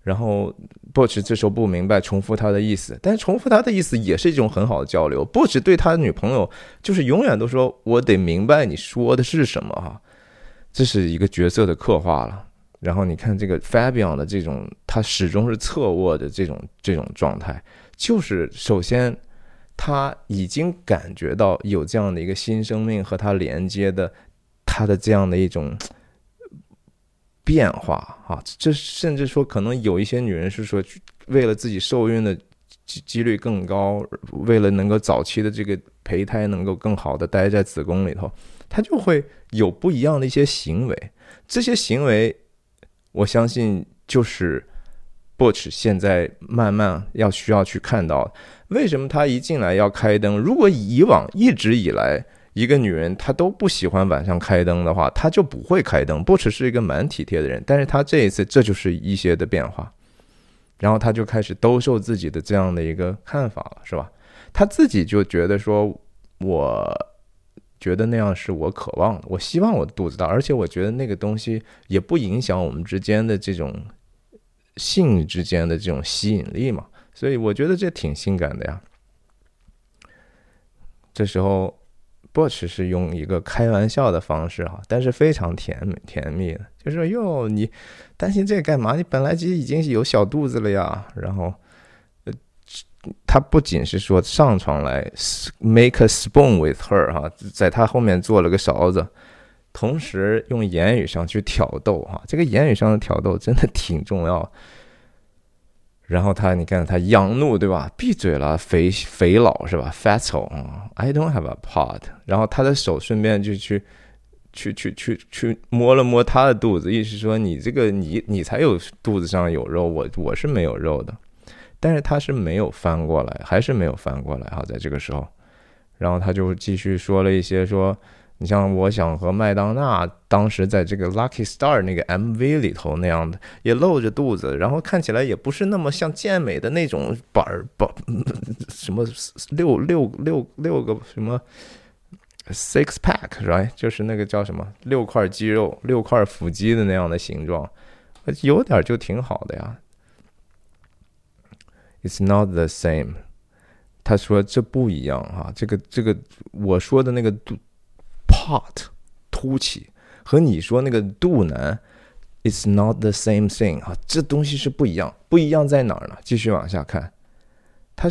然后 Butch 这时候不明白，重复他的意思，但是重复他的意思也是一种很好的交流。Butch 对他的女朋友就是永远都说：“我得明白你说的是什么。”哈，这是一个角色的刻画了。然后你看这个 Fabian 的这种，他始终是侧卧的这种这种状态，就是首先他已经感觉到有这样的一个新生命和他连接的，他的这样的一种。变化啊，这甚至说可能有一些女人是说，为了自己受孕的几几率更高，为了能够早期的这个胚胎能够更好的待在子宫里头，她就会有不一样的一些行为。这些行为，我相信就是 Butch 现在慢慢要需要去看到，为什么他一进来要开灯？如果以往一直以来。一个女人，她都不喜欢晚上开灯的话，她就不会开灯。不只是一个蛮体贴的人，但是她这一次，这就是一些的变化，然后她就开始兜售自己的这样的一个看法了，是吧？她自己就觉得说，我觉得那样是我渴望的，我希望我肚子大，而且我觉得那个东西也不影响我们之间的这种性之间的这种吸引力嘛，所以我觉得这挺性感的呀。这时候。Butch 是用一个开玩笑的方式哈，但是非常甜美甜蜜的，就说哟，你担心这个干嘛？你本来就已经有小肚子了呀。然后，呃，他不仅是说上床来 make a spoon with her 哈，在他后面做了个勺子，同时用言语上去挑逗哈，这个言语上的挑逗真的挺重要。然后他，你看他仰怒，对吧？闭嘴了，肥肥佬是吧？Fatso 啊，I don't have a pot。然后他的手顺便就去，去去去去摸了摸他的肚子，意思说你这个你你才有肚子上有肉，我我是没有肉的。但是他是没有翻过来，还是没有翻过来哈，在这个时候，然后他就继续说了一些说。你像我想和麦当娜当时在这个《Lucky Star》那个 MV 里头那样的，也露着肚子，然后看起来也不是那么像健美的那种板儿板，什么六六六六个什么 six pack 是吧？就是那个叫什么六块肌肉、六块腹肌的那样的形状，有点就挺好的呀。It's not the same。他说这不一样哈，这个这个我说的那个肚。Pot 凸起和你说那个肚腩，It's not the same thing 啊，这东西是不一样，不一样在哪儿呢？继续往下看，他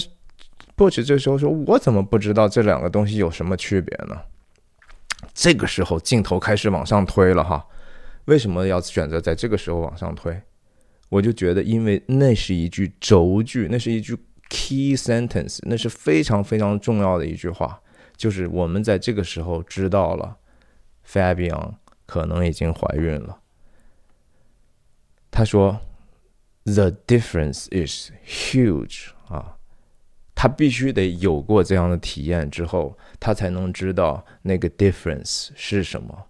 b u c h 这时候说：“我怎么不知道这两个东西有什么区别呢？”这个时候镜头开始往上推了哈，为什么要选择在这个时候往上推？我就觉得，因为那是一句轴句，那是一句 key sentence，那是非常非常重要的一句话。就是我们在这个时候知道了，Fabian 可能已经怀孕了。他说：“The difference is huge 啊，他必须得有过这样的体验之后，他才能知道那个 difference 是什么。”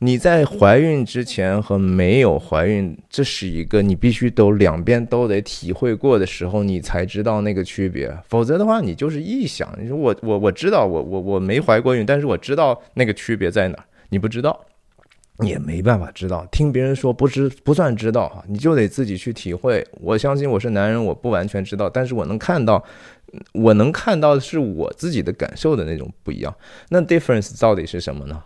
你在怀孕之前和没有怀孕，这是一个你必须都两边都得体会过的时候，你才知道那个区别。否则的话，你就是臆想。你说我我我知道我我我没怀过孕，但是我知道那个区别在哪儿。你不知道，也没办法知道。听别人说不知不算知道哈，你就得自己去体会。我相信我是男人，我不完全知道，但是我能看到，我能看到的是我自己的感受的那种不一样。那 difference 到底是什么呢？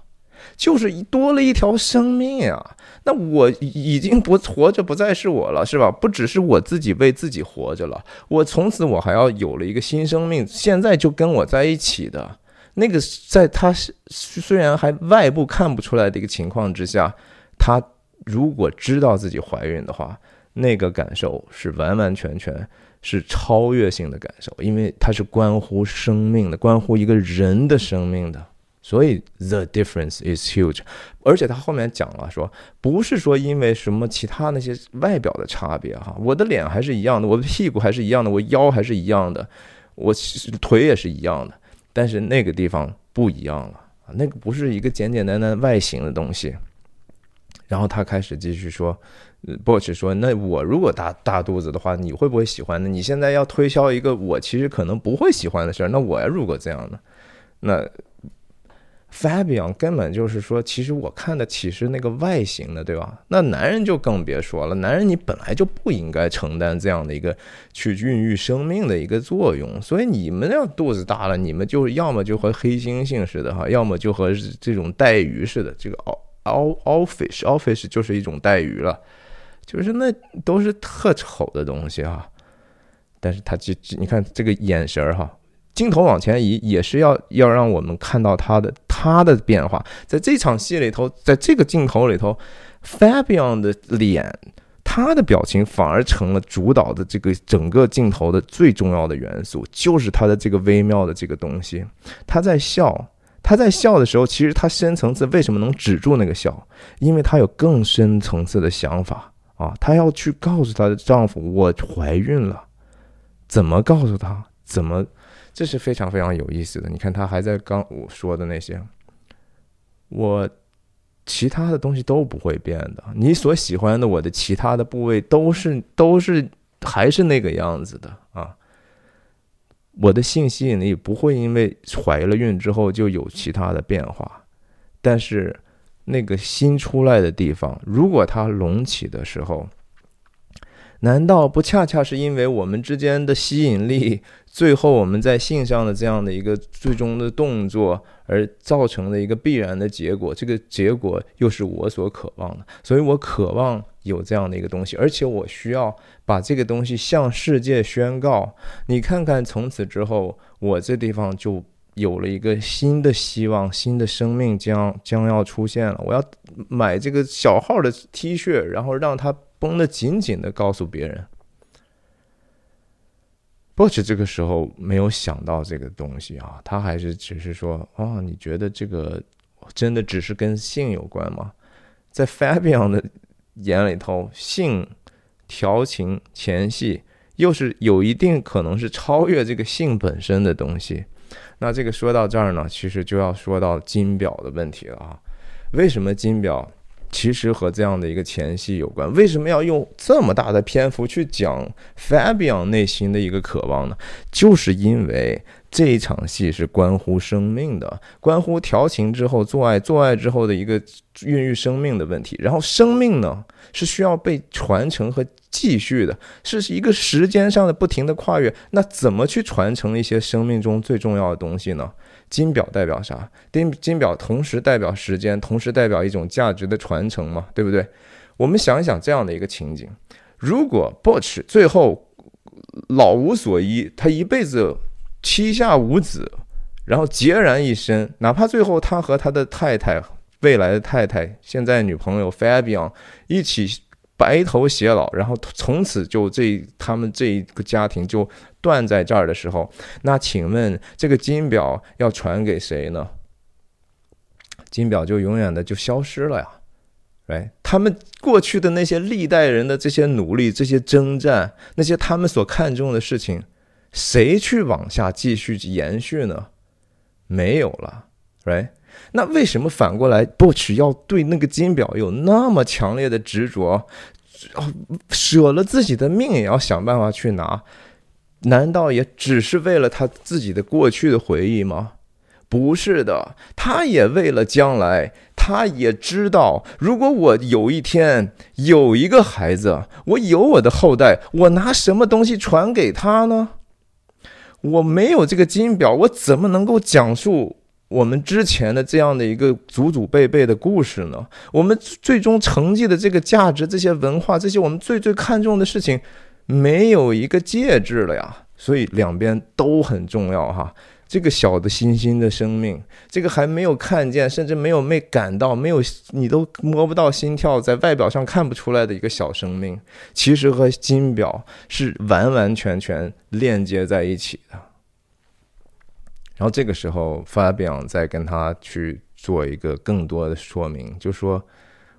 就是多了一条生命啊，那我已经不活着，不再是我了，是吧？不只是我自己为自己活着了，我从此我还要有了一个新生命，现在就跟我在一起的那个，在他虽然还外部看不出来的一个情况之下，他如果知道自己怀孕的话，那个感受是完完全全是超越性的感受，因为它是关乎生命的，关乎一个人的生命的。所以 the difference is huge，而且他后面讲了说，不是说因为什么其他那些外表的差别哈，我的脸还是一样的，我的屁股还是一样的，我腰还是一样的，我腿也是一样的，但是那个地方不一样了那个不是一个简简单单外形的东西。然后他开始继续说，Butch 说，那我如果大大肚子的话，你会不会喜欢呢？你现在要推销一个我其实可能不会喜欢的事儿，那我要如果这样呢？那 Fabian 根本就是说，其实我看的岂是那个外形的，对吧？那男人就更别说了，男人你本来就不应该承担这样的一个去孕育生命的一个作用，所以你们要肚子大了，你们就要么就和黑猩猩似的哈，要么就和这种带鱼似的，这个 all all fish all fish 就是一种带鱼了，就是那都是特丑的东西哈。但是他就你看这个眼神儿哈。镜头往前移，也是要要让我们看到他的他的变化。在这场戏里头，在这个镜头里头，Fabian 的脸，他的表情反而成了主导的这个整个镜头的最重要的元素，就是他的这个微妙的这个东西。他在笑，他在笑的时候，其实他深层次为什么能止住那个笑？因为他有更深层次的想法啊，他要去告诉她的丈夫我怀孕了，怎么告诉他？怎么？这是非常非常有意思的。你看，他还在刚我说的那些，我其他的东西都不会变的。你所喜欢的我的其他的部位都是都是还是那个样子的啊。我的性吸引力不会因为怀了孕之后就有其他的变化，但是那个新出来的地方，如果它隆起的时候。难道不恰恰是因为我们之间的吸引力，最后我们在性上的这样的一个最终的动作，而造成的一个必然的结果？这个结果又是我所渴望的，所以我渴望有这样的一个东西，而且我需要把这个东西向世界宣告。你看看，从此之后，我这地方就有了一个新的希望，新的生命将将要出现了。我要买这个小号的 T 恤，然后让它。绷得紧紧的，告诉别人。Bach 这个时候没有想到这个东西啊，他还是只是说：“哦，你觉得这个真的只是跟性有关吗？”在 Fabian 的眼里头，性、调情、前戏，又是有一定可能是超越这个性本身的东西。那这个说到这儿呢，其实就要说到金表的问题了啊。为什么金表？其实和这样的一个前戏有关。为什么要用这么大的篇幅去讲 Fabian 内心的一个渴望呢？就是因为这一场戏是关乎生命的，关乎调情之后做爱，做爱之后的一个孕育生命的问题。然后生命呢，是需要被传承和继续的，是一个时间上的不停的跨越。那怎么去传承一些生命中最重要的东西呢？金表代表啥？金金表同时代表时间，同时代表一种价值的传承嘛，对不对？我们想一想这样的一个情景：如果 Butch 最后老无所依，他一辈子膝下无子，然后孑然一身，哪怕最后他和他的太太、未来的太太、现在女朋友 Fabian 一起。白头偕老，然后从此就这他们这一个家庭就断在这儿的时候，那请问这个金表要传给谁呢？金表就永远的就消失了呀，哎，他们过去的那些历代人的这些努力、这些征战、那些他们所看重的事情，谁去往下继续延续呢？没有了，right？那为什么反过来布奇要对那个金表有那么强烈的执着，舍了自己的命也要想办法去拿？难道也只是为了他自己的过去的回忆吗？不是的，他也为了将来，他也知道，如果我有一天有一个孩子，我有我的后代，我拿什么东西传给他呢？我没有这个金表，我怎么能够讲述？我们之前的这样的一个祖祖辈辈的故事呢？我们最终成绩的这个价值、这些文化、这些我们最最看重的事情，没有一个介质了呀。所以两边都很重要哈。这个小的星星的生命，这个还没有看见，甚至没有没感到，没有你都摸不到心跳，在外表上看不出来的一个小生命，其实和金表是完完全全链接在一起的。然后这个时候，发表再跟他去做一个更多的说明，就说：“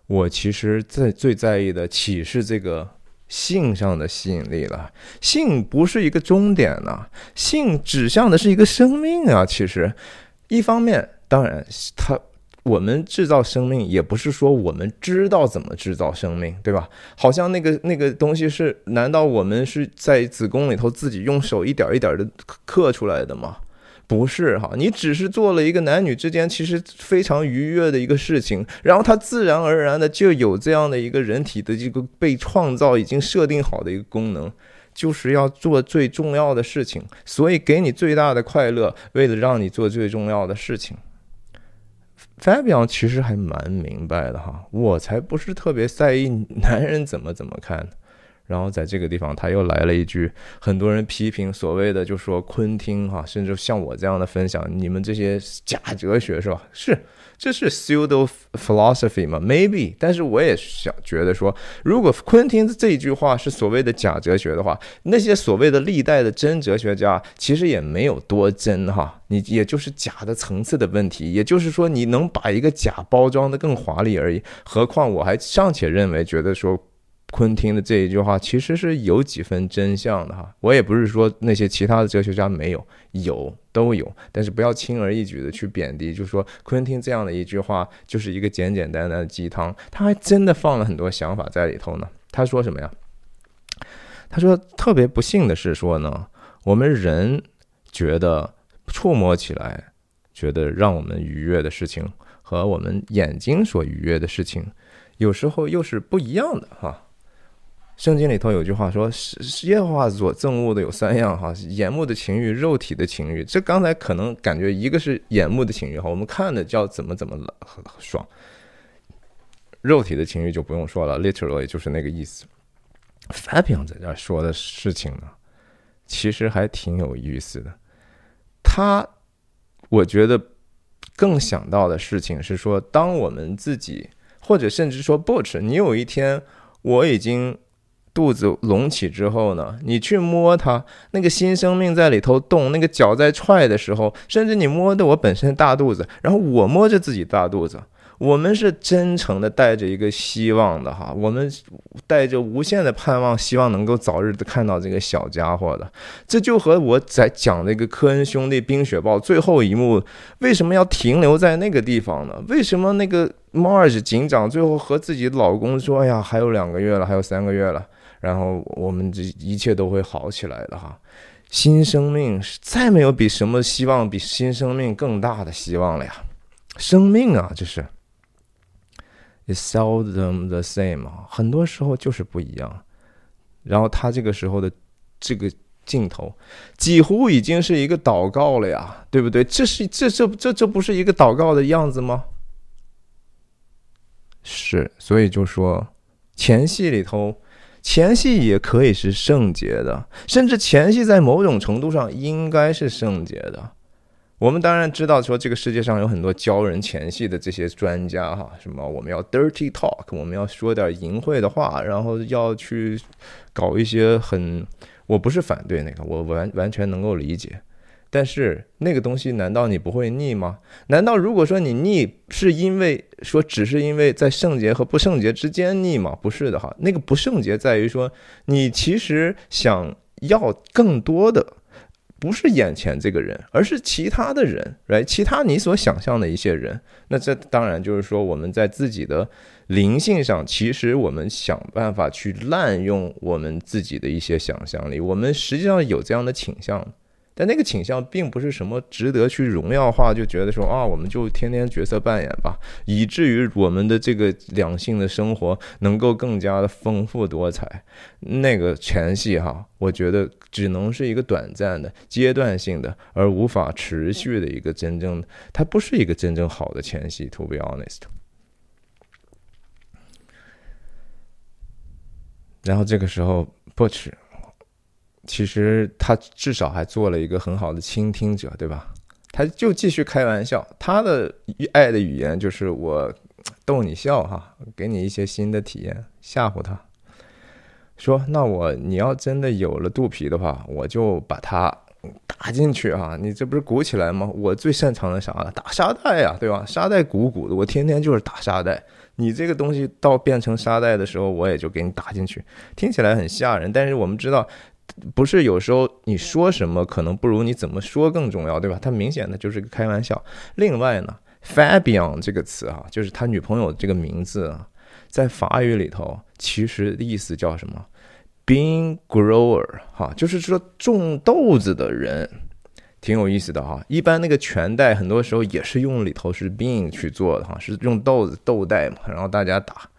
我其实在最在意的岂是这个性上的吸引力了？性不是一个终点呐，性指向的是一个生命啊。其实，一方面，当然，他我们制造生命也不是说我们知道怎么制造生命，对吧？好像那个那个东西是，难道我们是在子宫里头自己用手一点一点的刻出来的吗？”不是哈，你只是做了一个男女之间其实非常愉悦的一个事情，然后它自然而然的就有这样的一个人体的这个被创造已经设定好的一个功能，就是要做最重要的事情，所以给你最大的快乐，为了让你做最重要的事情。Fabian 其实还蛮明白的哈，我才不是特别在意男人怎么怎么看。然后在这个地方，他又来了一句，很多人批评所谓的就说昆汀哈，甚至像我这样的分享，你们这些假哲学是吧？是，这是 pseudo philosophy 嘛？Maybe，但是我也想觉得说，如果昆汀这一句话是所谓的假哲学的话，那些所谓的历代的真哲学家其实也没有多真哈，你也就是假的层次的问题，也就是说你能把一个假包装的更华丽而已。何况我还尚且认为觉得说。昆汀的这一句话其实是有几分真相的哈，我也不是说那些其他的哲学家没有，有都有，但是不要轻而易举的去贬低，就说昆汀这样的一句话就是一个简简单单的鸡汤，他还真的放了很多想法在里头呢。他说什么呀？他说特别不幸的是说呢，我们人觉得触摸起来觉得让我们愉悦的事情和我们眼睛所愉悦的事情，有时候又是不一样的哈。圣经里头有句话说：“是耶和华所憎恶的有三样哈，眼目的情欲，肉体的情欲。这刚才可能感觉一个是眼目的情欲哈，我们看的叫怎么怎么了爽。肉体的情欲就不用说了，literally 就是那个意思。Fabian 在这说的事情呢，其实还挺有意思的。他我觉得更想到的事情是说，当我们自己或者甚至说 Butch，你有一天我已经。肚子隆起之后呢，你去摸它，那个新生命在里头动，那个脚在踹的时候，甚至你摸的我本身大肚子，然后我摸着自己大肚子，我们是真诚的带着一个希望的哈，我们带着无限的盼望，希望能够早日的看到这个小家伙的。这就和我在讲那个科恩兄弟冰雪暴最后一幕为什么要停留在那个地方呢？为什么那个 Marge 警长最后和自己老公说：“哎呀，还有两个月了，还有三个月了。”然后我们这一切都会好起来的哈，新生命是再没有比什么希望比新生命更大的希望了呀，生命啊，这是，is seldom the same 啊，很多时候就是不一样。然后他这个时候的这个镜头，几乎已经是一个祷告了呀，对不对？这是这这这这不是一个祷告的样子吗？是，所以就说前戏里头。前戏也可以是圣洁的，甚至前戏在某种程度上应该是圣洁的。我们当然知道，说这个世界上有很多教人前戏的这些专家，哈，什么我们要 dirty talk，我们要说点淫秽的话，然后要去搞一些很……我不是反对那个，我完完全能够理解。但是那个东西难道你不会腻吗？难道如果说你腻是因为说只是因为在圣洁和不圣洁之间腻吗？不是的哈，那个不圣洁在于说你其实想要更多的不是眼前这个人，而是其他的人，来其他你所想象的一些人。那这当然就是说我们在自己的灵性上，其实我们想办法去滥用我们自己的一些想象力，我们实际上有这样的倾向。但那个倾向并不是什么值得去荣耀化，就觉得说啊，我们就天天角色扮演吧，以至于我们的这个两性的生活能够更加的丰富多彩。那个前戏哈，我觉得只能是一个短暂的、阶段性的，而无法持续的一个真正，它不是一个真正好的前戏。To be honest，然后这个时候不吃。其实他至少还做了一个很好的倾听者，对吧？他就继续开玩笑，他的爱的语言就是我逗你笑哈，给你一些新的体验，吓唬他。说那我你要真的有了肚皮的话，我就把它打进去哈。你这不是鼓起来吗？我最擅长的啥？打沙袋呀，对吧？沙袋鼓鼓的，我天天就是打沙袋。你这个东西到变成沙袋的时候，我也就给你打进去。听起来很吓人，但是我们知道。不是有时候你说什么可能不如你怎么说更重要，对吧？他明显的就是个开玩笑。另外呢，Fabian 这个词啊，就是他女朋友这个名字啊，在法语里头其实意思叫什么？Bean grower，哈，就是说种豆子的人。挺有意思的哈。一般那个拳带很多时候也是用里头是 bean 去做的哈，是用豆子豆带嘛，然后大家打。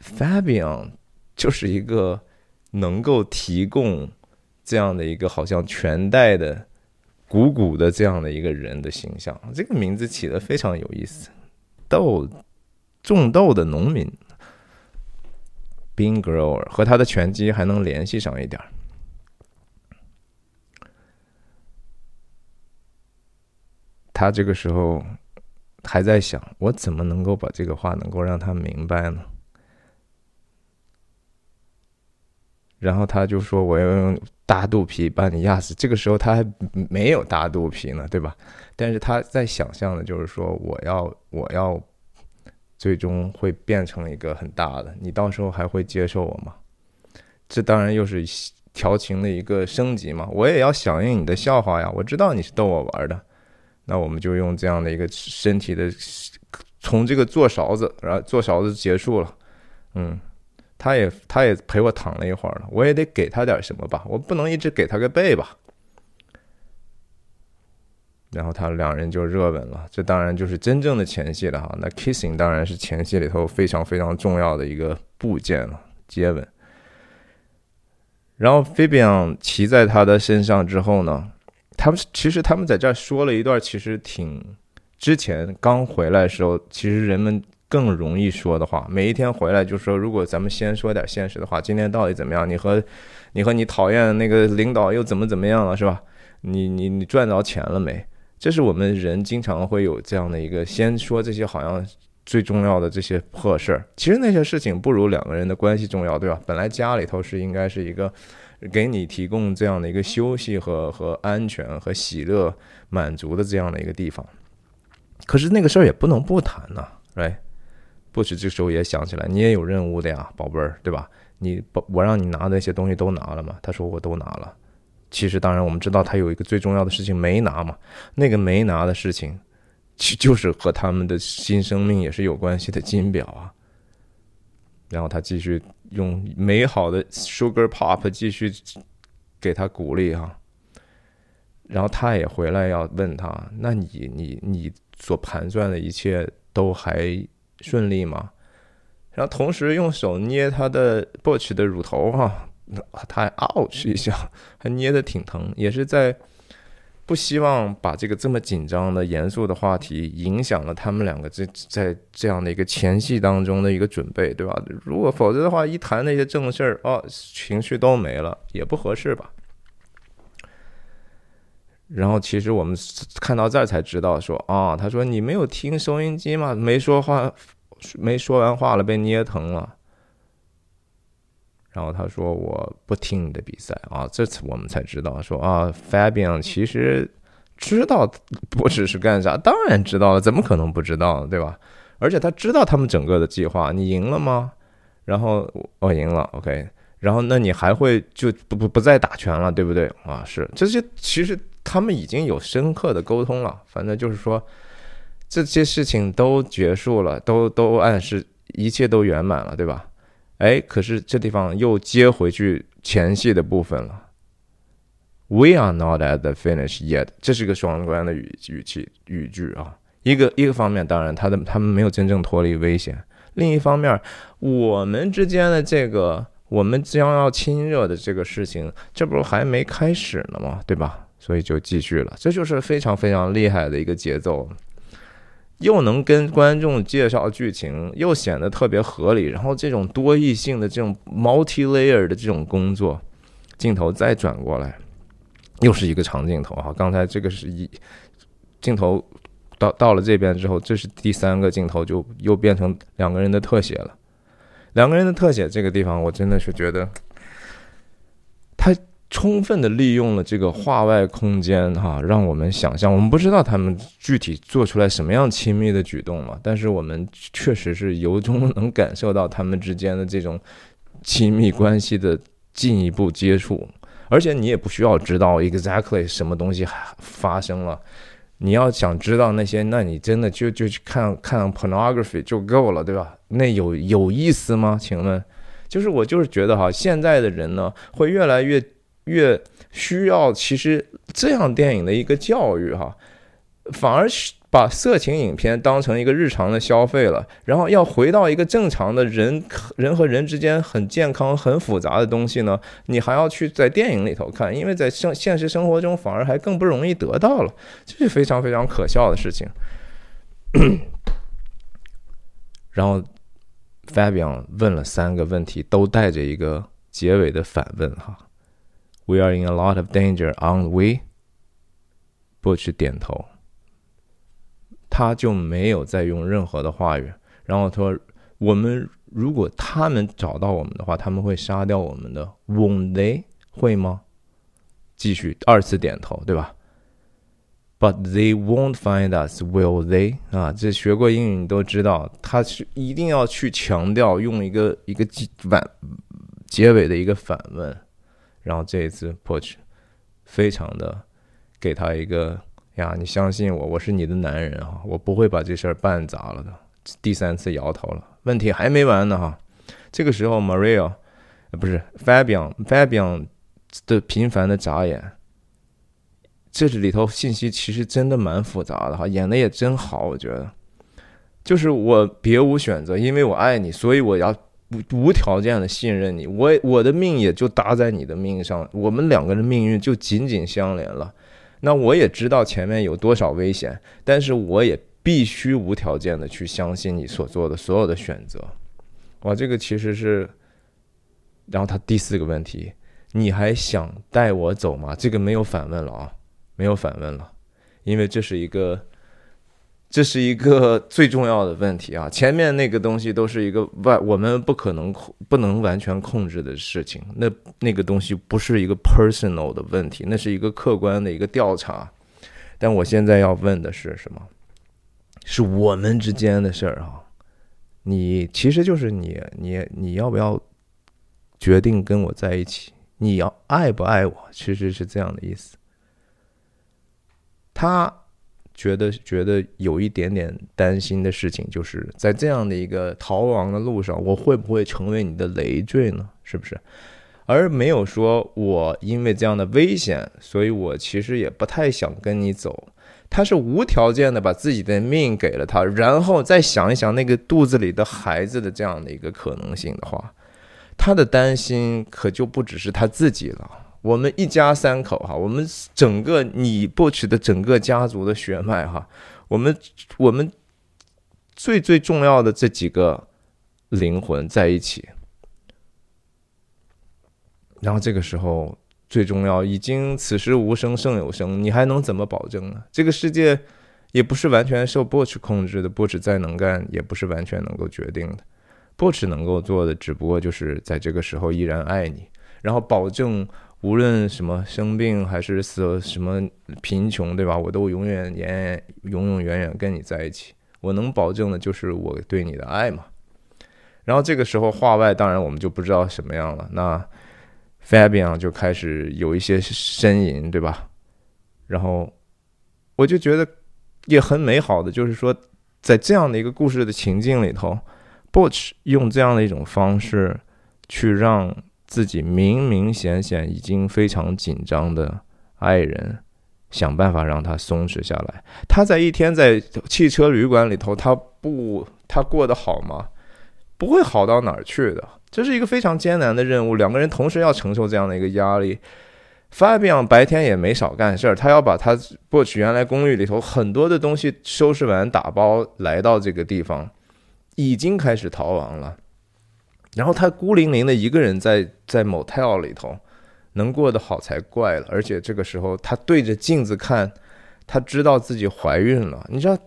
Fabian 就是一个能够提供这样的一个好像拳带的鼓鼓的这样的一个人的形象，这个名字起的非常有意思，豆种豆的农民。Bean grower 和他的拳击还能联系上一点他这个时候还在想，我怎么能够把这个话能够让他明白呢？然后他就说：“我要用大肚皮把你压死。”这个时候他还没有大肚皮呢，对吧？但是他在想象的就是说，我要，我要。最终会变成一个很大的，你到时候还会接受我吗？这当然又是调情的一个升级嘛。我也要响应你的笑话呀。我知道你是逗我玩的，那我们就用这样的一个身体的，从这个做勺子，然后做勺子结束了。嗯，他也他也陪我躺了一会儿了，我也得给他点什么吧，我不能一直给他个背吧。然后他两人就热吻了，这当然就是真正的前戏了哈。那 kissing 当然是前戏里头非常非常重要的一个部件了，接吻。然后 Fabian 骑在他的身上之后呢，他们其实他们在这儿说了一段，其实挺之前刚回来的时候，其实人们更容易说的话。每一天回来就说，如果咱们先说点现实的话，今天到底怎么样？你和你和你讨厌那个领导又怎么怎么样了，是吧？你你你赚着钱了没？这是我们人经常会有这样的一个，先说这些好像最重要的这些破事儿，其实那些事情不如两个人的关系重要，对吧？本来家里头是应该是一个给你提供这样的一个休息和和安全和喜乐满足的这样的一个地方，可是那个事儿也不能不谈呐，哎，不止这时候也想起来，你也有任务的呀，宝贝儿，对吧？你我让你拿的那些东西都拿了吗？他说我都拿了。其实，当然，我们知道他有一个最重要的事情没拿嘛。那个没拿的事情，其就是和他们的新生命也是有关系的金表啊。然后他继续用美好的 Sugar Pop 继续给他鼓励哈。然后他也回来要问他：那你你你所盘算的一切都还顺利吗？然后同时用手捏他的 Butch 的乳头哈。他还 ouch 一下，还捏得挺疼，也是在不希望把这个这么紧张的、严肃的话题影响了他们两个在在这样的一个前戏当中的一个准备，对吧？如果否则的话，一谈那些正事儿，哦，情绪都没了，也不合适吧。然后其实我们看到这儿才知道，说啊，他说你没有听收音机吗？没说话，没说完话了，被捏疼了。然后他说：“我不听你的比赛啊！”这次我们才知道，说啊，Fabian 其实知道不只是干啥，当然知道了，怎么可能不知道，对吧？而且他知道他们整个的计划。你赢了吗？然后我赢了，OK。然后那你还会就不不不再打拳了，对不对？啊，是这些，其实他们已经有深刻的沟通了。反正就是说，这些事情都结束了，都都暗示一切都圆满了，对吧？哎，可是这地方又接回去前戏的部分了。We are not at the finish yet。这是个双关的语语气语句啊。一个一个方面，当然他的他们没有真正脱离危险；另一方面，我们之间的这个我们将要亲热的这个事情，这不是还没开始呢吗？对吧？所以就继续了。这就是非常非常厉害的一个节奏。又能跟观众介绍剧情，又显得特别合理，然后这种多异性的这种 multi layer 的这种工作，镜头再转过来，又是一个长镜头哈。刚才这个是一镜头到到了这边之后，这是第三个镜头，就又变成两个人的特写了。两个人的特写这个地方，我真的是觉得。充分的利用了这个画外空间，哈，让我们想象。我们不知道他们具体做出来什么样亲密的举动嘛，但是我们确实是由衷能感受到他们之间的这种亲密关系的进一步接触。而且你也不需要知道 exactly 什么东西发生了，你要想知道那些，那你真的就就去看看 pornography 就够了，对吧？那有有意思吗？请问，就是我就是觉得哈，现在的人呢，会越来越。越需要，其实这样电影的一个教育哈，反而是把色情影片当成一个日常的消费了，然后要回到一个正常的人人和人之间很健康、很复杂的东西呢，你还要去在电影里头看，因为在生现实生活中反而还更不容易得到了，这是非常非常可笑的事情。然后，Fabian 问了三个问题，都带着一个结尾的反问哈：“We are in a lot of danger, aren't we？” Bush 点头，他就没有再用任何的话语。然后说：“我们如果他们找到我们的话，他们会杀掉我们的，Won't they？会吗？”继续二次点头，对吧？But they won't find us, will they？啊，这学过英语你都知道，他是一定要去强调，用一个一个反结尾的一个反问，然后这一次 Poch 非常的给他一个呀，你相信我，我是你的男人啊，我不会把这事儿办砸了的。第三次摇头了，问题还没完呢哈。这个时候 Maria 不是 Fabian，Fabian 的频繁的眨眼。这里头信息其实真的蛮复杂的哈，演的也真好，我觉得，就是我别无选择，因为我爱你，所以我要无无条件的信任你，我我的命也就搭在你的命上，我们两个人命运就紧紧相连了。那我也知道前面有多少危险，但是我也必须无条件的去相信你所做的所有的选择。哇，这个其实是，然后他第四个问题，你还想带我走吗？这个没有反问了啊。没有反问了，因为这是一个，这是一个最重要的问题啊！前面那个东西都是一个外，我们不可能控，不能完全控制的事情。那那个东西不是一个 personal 的问题，那是一个客观的一个调查。但我现在要问的是什么？是我们之间的事儿啊！你其实就是你，你你要不要决定跟我在一起？你要爱不爱我？其实是这样的意思。他觉得觉得有一点点担心的事情，就是在这样的一个逃亡的路上，我会不会成为你的累赘呢？是不是？而没有说我因为这样的危险，所以我其实也不太想跟你走。他是无条件的把自己的命给了他，然后再想一想那个肚子里的孩子的这样的一个可能性的话，他的担心可就不只是他自己了。我们一家三口哈，我们整个你不取的整个家族的血脉哈，我们我们最最重要的这几个灵魂在一起，然后这个时候最重要，已经此时无声胜有声，你还能怎么保证呢？这个世界也不是完全受波奇控制的，波奇再能干也不是完全能够决定的，波奇能够做的只不过就是在这个时候依然爱你，然后保证。无论什么生病还是死，什么贫穷，对吧？我都永远、远、永永远远跟你在一起。我能保证的就是我对你的爱嘛。然后这个时候话外，当然我们就不知道什么样了。那 Fabian 就开始有一些呻吟，对吧？然后我就觉得也很美好的，就是说在这样的一个故事的情境里头，Butch 用这样的一种方式去让。自己明明显显已经非常紧张的爱人，想办法让他松弛下来。他在一天在汽车旅馆里头，他不他过得好吗？不会好到哪儿去的。这是一个非常艰难的任务，两个人同时要承受这样的一个压力。Fabian 白天也没少干事儿，他要把他过去原来公寓里头很多的东西收拾完，打包来到这个地方，已经开始逃亡了。然后他孤零零的一个人在在 motel 里头，能过得好才怪了。而且这个时候他对着镜子看，他知道自己怀孕了。你知道，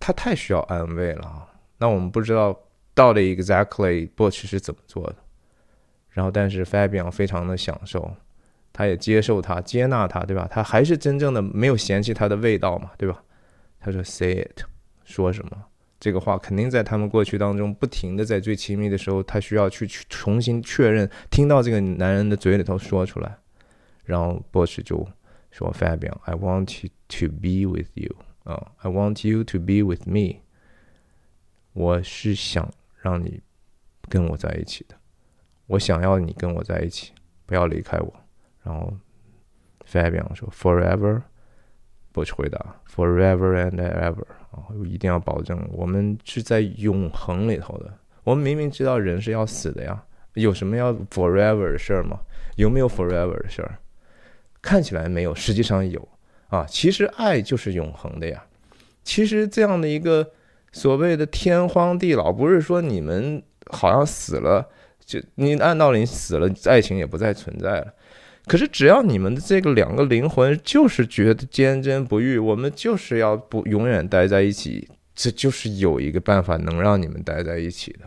他太需要安慰了。那我们不知道到底 exactly Butch 是怎么做的。然后，但是 Fabian 非常的享受，他也接受他，接纳他，对吧？他还是真正的没有嫌弃他的味道嘛，对吧？他说 “say it”，说什么？这个话肯定在他们过去当中不停的在最亲密的时候，他需要去去重新确认，听到这个男人的嘴里头说出来，然后波什就说：“Fabian，I want to be with you，啊，I want you to be with me。我是想让你跟我在一起的，我想要你跟我在一起，不要离开我。然后 Fabian 说 Forever。Butch 回答：“Forever and ever 啊，一定要保证我们是在永恒里头的。我们明明知道人是要死的呀，有什么要 forever 的事儿吗？有没有 forever 的事儿？看起来没有，实际上有啊。其实爱就是永恒的呀。其实这样的一个所谓的天荒地老，不是说你们好像死了，就你按道理死了，爱情也不再存在了。”可是，只要你们的这个两个灵魂就是觉得坚贞不渝，我们就是要不永远待在一起，这就是有一个办法能让你们待在一起的。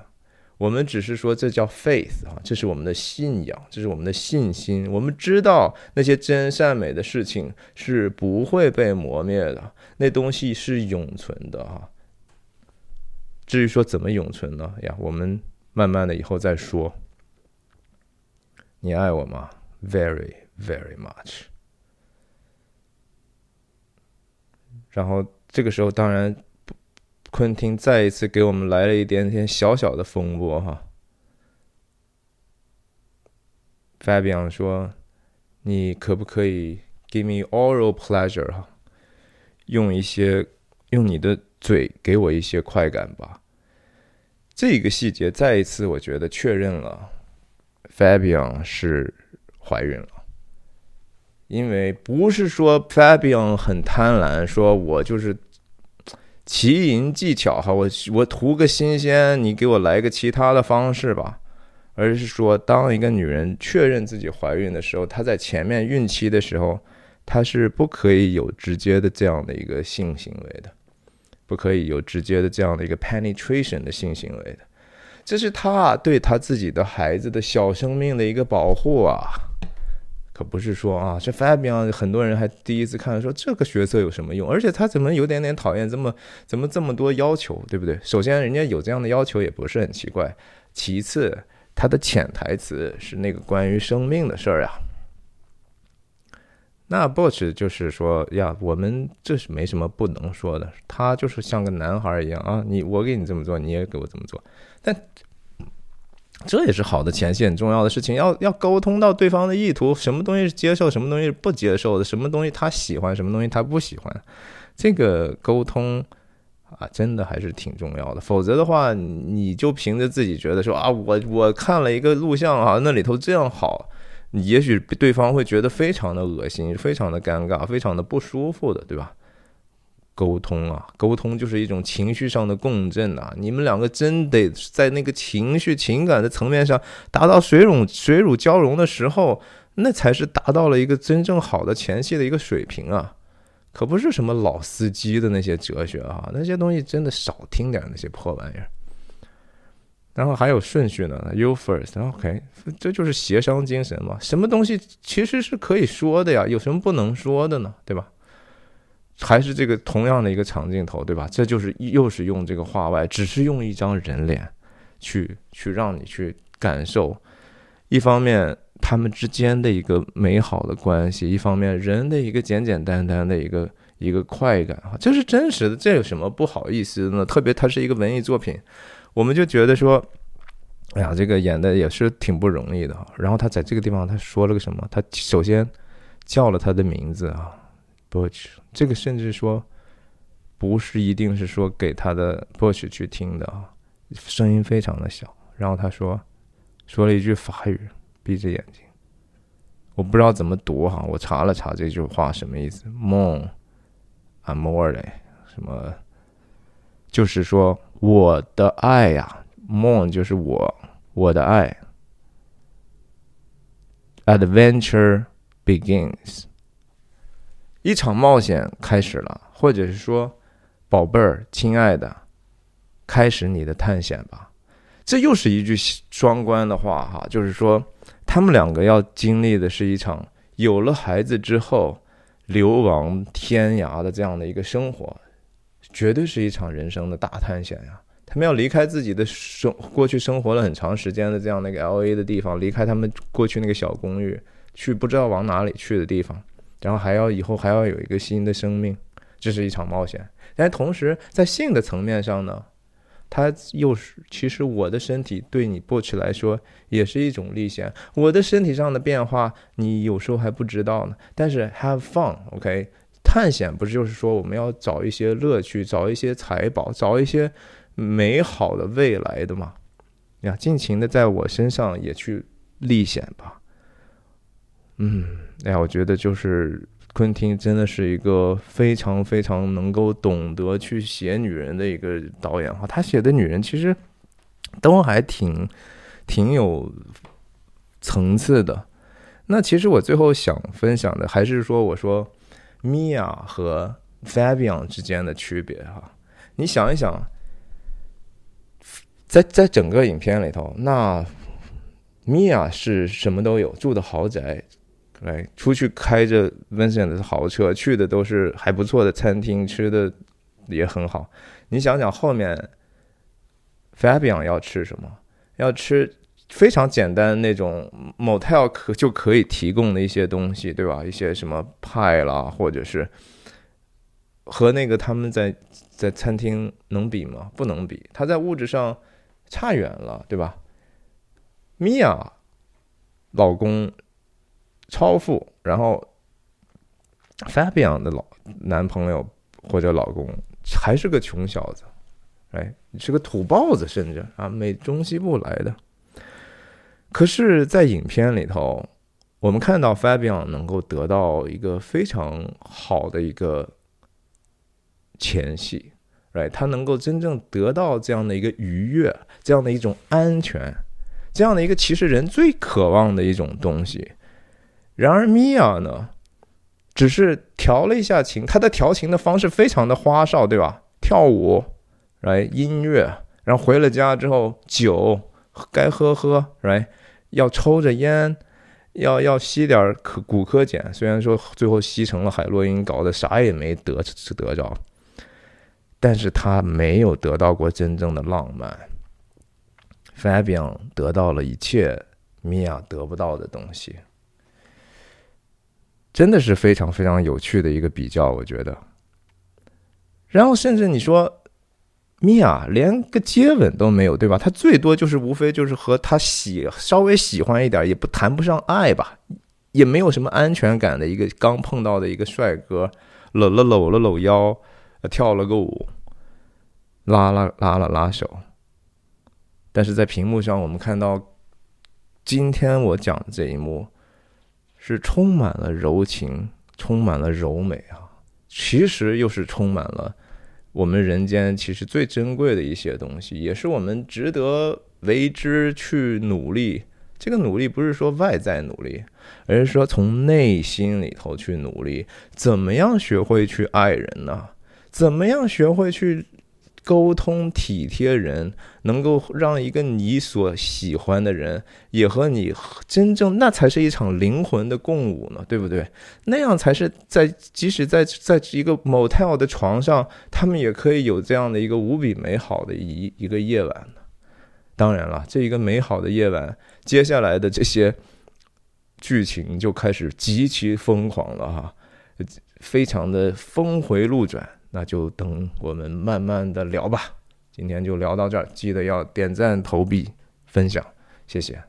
我们只是说这叫 faith 啊，这是我们的信仰，这是我们的信心。我们知道那些真善美的事情是不会被磨灭的，那东西是永存的哈。至于说怎么永存呢？呀，我们慢慢的以后再说。你爱我吗？Very, very much。然后这个时候，当然，昆汀再一次给我们来了一点点小小的风波哈。Fabian 说：“你可不可以 give me oral pleasure 哈？用一些用你的嘴给我一些快感吧。”这个细节再一次，我觉得确认了 Fabian 是。怀孕了，因为不是说 Fabian 很贪婪，说我就是奇淫技巧哈，我我图个新鲜，你给我来个其他的方式吧，而是说，当一个女人确认自己怀孕的时候，她在前面孕期的时候，她是不可以有直接的这样的一个性行为的，不可以有直接的这样的一个 penetration 的性行为的，这是她对她自己的孩子的小生命的一个保护啊。可不是说啊，这 Fabian 很多人还第一次看说这个角色有什么用？而且他怎么有点点讨厌这么怎么这么多要求，对不对？首先人家有这样的要求也不是很奇怪，其次他的潜台词是那个关于生命的事儿啊。那 Butch 就是说呀，我们这是没什么不能说的，他就是像个男孩一样啊，你我给你这么做，你也给我这么做，但。这也是好的前戏很重要的事情，要要沟通到对方的意图，什么东西是接受，什么东西是不接受的，什么东西他喜欢，什么东西他不喜欢，这个沟通啊，真的还是挺重要的。否则的话，你就凭着自己觉得说啊，我我看了一个录像啊，那里头这样好，也许对方会觉得非常的恶心，非常的尴尬，非常的不舒服的，对吧？沟通啊，沟通就是一种情绪上的共振呐。你们两个真得在那个情绪、情感的层面上达到水乳水乳交融的时候，那才是达到了一个真正好的前戏的一个水平啊。可不是什么老司机的那些哲学啊，那些东西真的少听点那些破玩意儿。然后还有顺序呢，You first，OK，这就是协商精神嘛。什么东西其实是可以说的呀，有什么不能说的呢？对吧？还是这个同样的一个长镜头，对吧？这就是又是用这个画外，只是用一张人脸，去去让你去感受，一方面他们之间的一个美好的关系，一方面人的一个简简单单的一个一个快感啊，这是真实的，这有什么不好意思的呢？特别它是一个文艺作品，我们就觉得说，哎呀，这个演的也是挺不容易的。然后他在这个地方他说了个什么？他首先叫了他的名字啊。Butch，这个甚至说不是一定是说给他的 Butch 去听的啊，声音非常的小。然后他说说了一句法语，闭着眼睛，我不知道怎么读哈，我查了查这句话什么意思，Mon amore，什么就是说我的爱呀，Mon 就是我我的爱，Adventure begins。一场冒险开始了，或者是说，宝贝儿，亲爱的，开始你的探险吧。这又是一句双关的话哈，就是说，他们两个要经历的是一场有了孩子之后流亡天涯的这样的一个生活，绝对是一场人生的大探险呀。他们要离开自己的生过去生活了很长时间的这样的一个 L A 的地方，离开他们过去那个小公寓，去不知道往哪里去的地方。然后还要以后还要有一个新的生命，这是一场冒险。但同时在性的层面上呢，它又是其实我的身体对你 Butch 来说也是一种历险。我的身体上的变化，你有时候还不知道呢。但是 have fun，OK，探险不是就是说我们要找一些乐趣，找一些财宝，找一些美好的未来的嘛？呀，尽情的在我身上也去历险吧。嗯，哎呀，我觉得就是昆汀真的是一个非常非常能够懂得去写女人的一个导演哈。他写的女人其实都还挺挺有层次的。那其实我最后想分享的还是说，我说米娅和 Fabian 之间的区别哈。你想一想。在在整个影片里头，那米娅是什么都有，住的豪宅，来出去开着 Vincent 的豪车，去的都是还不错的餐厅，吃的也很好。你想想后面，Fabian 要吃什么？要吃非常简单那种 motel 可就可以提供的一些东西，对吧？一些什么派啦，或者是和那个他们在在餐厅能比吗？不能比。他在物质上。差远了，对吧？米娅老公超富，然后 Fabian 的老男朋友或者老公还是个穷小子，哎，是个土包子，甚至啊，美中西部来的。可是，在影片里头，我们看到 Fabian 能够得到一个非常好的一个前戏。Right,，他能够真正得到这样的一个愉悦，这样的一种安全，这样的一个其实人最渴望的一种东西。然而，米娅呢，只是调了一下琴，她的调琴的方式非常的花哨，对吧？跳舞，来音乐，然后回了家之后，酒该喝喝，来要抽着烟，要要吸点可骨科碱，虽然说最后吸成了海洛因，搞得啥也没得得着。但是他没有得到过真正的浪漫，Fabian 得到了一切米娅得不到的东西，真的是非常非常有趣的一个比较，我觉得。然后甚至你说，米娅连个接吻都没有，对吧？他最多就是无非就是和他喜稍微喜欢一点，也不谈不上爱吧，也没有什么安全感的一个刚碰到的一个帅哥，搂了搂了搂腰。跳了个舞，拉了拉了拉手，但是在屏幕上，我们看到今天我讲的这一幕是充满了柔情，充满了柔美啊，其实又是充满了我们人间其实最珍贵的一些东西，也是我们值得为之去努力。这个努力不是说外在努力，而是说从内心里头去努力，怎么样学会去爱人呢？怎么样学会去沟通、体贴人，能够让一个你所喜欢的人也和你真正，那才是一场灵魂的共舞呢，对不对？那样才是在即使在在一个 motel 的床上，他们也可以有这样的一个无比美好的一一个夜晚。当然了，这一个美好的夜晚，接下来的这些剧情就开始极其疯狂了哈，非常的峰回路转。那就等我们慢慢的聊吧，今天就聊到这儿，记得要点赞、投币、分享，谢谢。